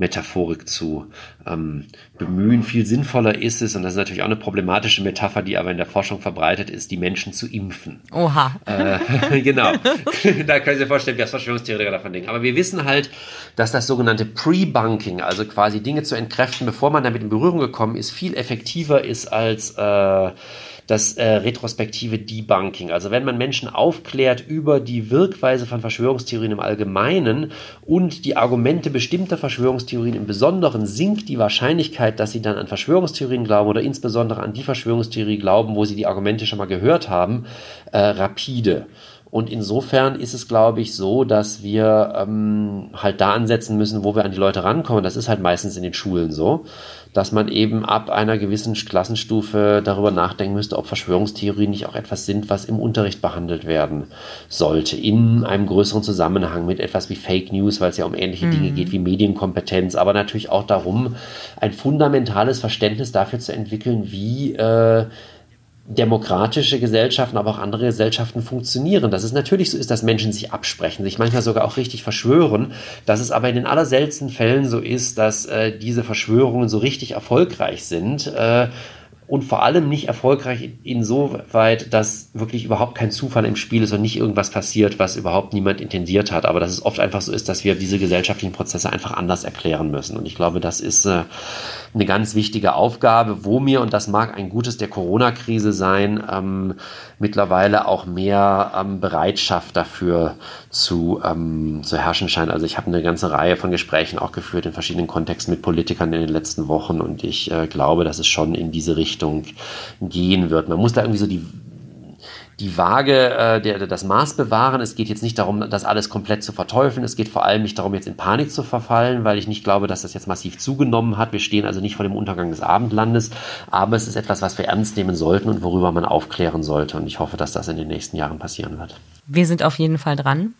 Metaphorik zu ähm, bemühen. Viel sinnvoller ist es, und das ist natürlich auch eine problematische Metapher, die aber in der Forschung verbreitet ist, die Menschen zu impfen. Oha. Äh, *laughs* genau. *laughs* da können Sie sich vorstellen, wie das Verschwörungstheoretiker davon denken. Aber wir wissen halt, dass das sogenannte Pre-Bunking, also quasi Dinge zu entkräften, bevor man damit in Berührung gekommen ist, viel effektiver ist als äh, das äh, retrospektive Debunking. Also wenn man Menschen aufklärt über die Wirkweise von Verschwörungstheorien im Allgemeinen und die Argumente bestimmter Verschwörungstheorien im Besonderen, sinkt die Wahrscheinlichkeit, dass sie dann an Verschwörungstheorien glauben oder insbesondere an die Verschwörungstheorie glauben, wo sie die Argumente schon mal gehört haben, äh, rapide. Und insofern ist es, glaube ich, so, dass wir ähm, halt da ansetzen müssen, wo wir an die Leute rankommen. Das ist halt meistens in den Schulen so dass man eben ab einer gewissen Klassenstufe darüber nachdenken müsste, ob Verschwörungstheorien nicht auch etwas sind, was im Unterricht behandelt werden sollte, in einem größeren Zusammenhang mit etwas wie Fake News, weil es ja um ähnliche mhm. Dinge geht wie Medienkompetenz, aber natürlich auch darum, ein fundamentales Verständnis dafür zu entwickeln, wie äh, demokratische Gesellschaften, aber auch andere Gesellschaften funktionieren. Dass es natürlich so ist, dass Menschen sich absprechen, sich manchmal sogar auch richtig verschwören, dass es aber in den allerseltensten Fällen so ist, dass äh, diese Verschwörungen so richtig erfolgreich sind. Äh, und vor allem nicht erfolgreich insoweit, dass wirklich überhaupt kein Zufall im Spiel ist und nicht irgendwas passiert, was überhaupt niemand intendiert hat. Aber dass es oft einfach so ist, dass wir diese gesellschaftlichen Prozesse einfach anders erklären müssen. Und ich glaube, das ist äh, eine ganz wichtige Aufgabe, wo mir, und das mag ein Gutes der Corona-Krise sein, ähm, mittlerweile auch mehr ähm, Bereitschaft dafür zu, ähm, zu herrschen scheint. Also ich habe eine ganze Reihe von Gesprächen auch geführt in verschiedenen Kontexten mit Politikern in den letzten Wochen und ich äh, glaube, dass es schon in diese Richtung gehen wird. Man muss da irgendwie so die die Waage, äh, der, das Maß bewahren. Es geht jetzt nicht darum, das alles komplett zu verteufeln. Es geht vor allem nicht darum, jetzt in Panik zu verfallen, weil ich nicht glaube, dass das jetzt massiv zugenommen hat. Wir stehen also nicht vor dem Untergang des Abendlandes, aber es ist etwas, was wir ernst nehmen sollten und worüber man aufklären sollte. Und ich hoffe, dass das in den nächsten Jahren passieren wird. Wir sind auf jeden Fall dran.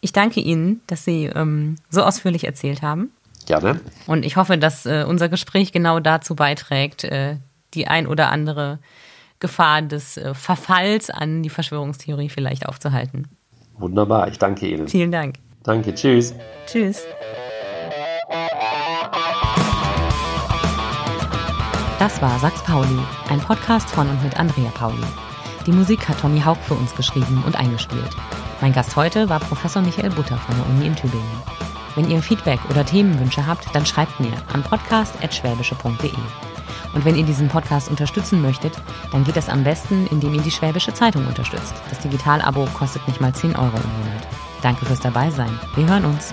Ich danke Ihnen, dass Sie ähm, so ausführlich erzählt haben. Gerne. Und ich hoffe, dass äh, unser Gespräch genau dazu beiträgt, äh, die ein oder andere Gefahr des äh, Verfalls an die Verschwörungstheorie vielleicht aufzuhalten. Wunderbar, ich danke Ihnen. Vielen Dank. Danke, tschüss. Tschüss. Das war Sachs Pauli, ein Podcast von und mit Andrea Pauli. Die Musik hat Tommy Haug für uns geschrieben und eingespielt. Mein Gast heute war Professor Michael Butter von der Uni in Tübingen. Wenn ihr Feedback oder Themenwünsche habt, dann schreibt mir an podcast.schwäbische.de. Und wenn ihr diesen Podcast unterstützen möchtet, dann geht das am besten, indem ihr die Schwäbische Zeitung unterstützt. Das Digitalabo kostet nicht mal 10 Euro im Monat. Danke fürs Dabeisein. Wir hören uns.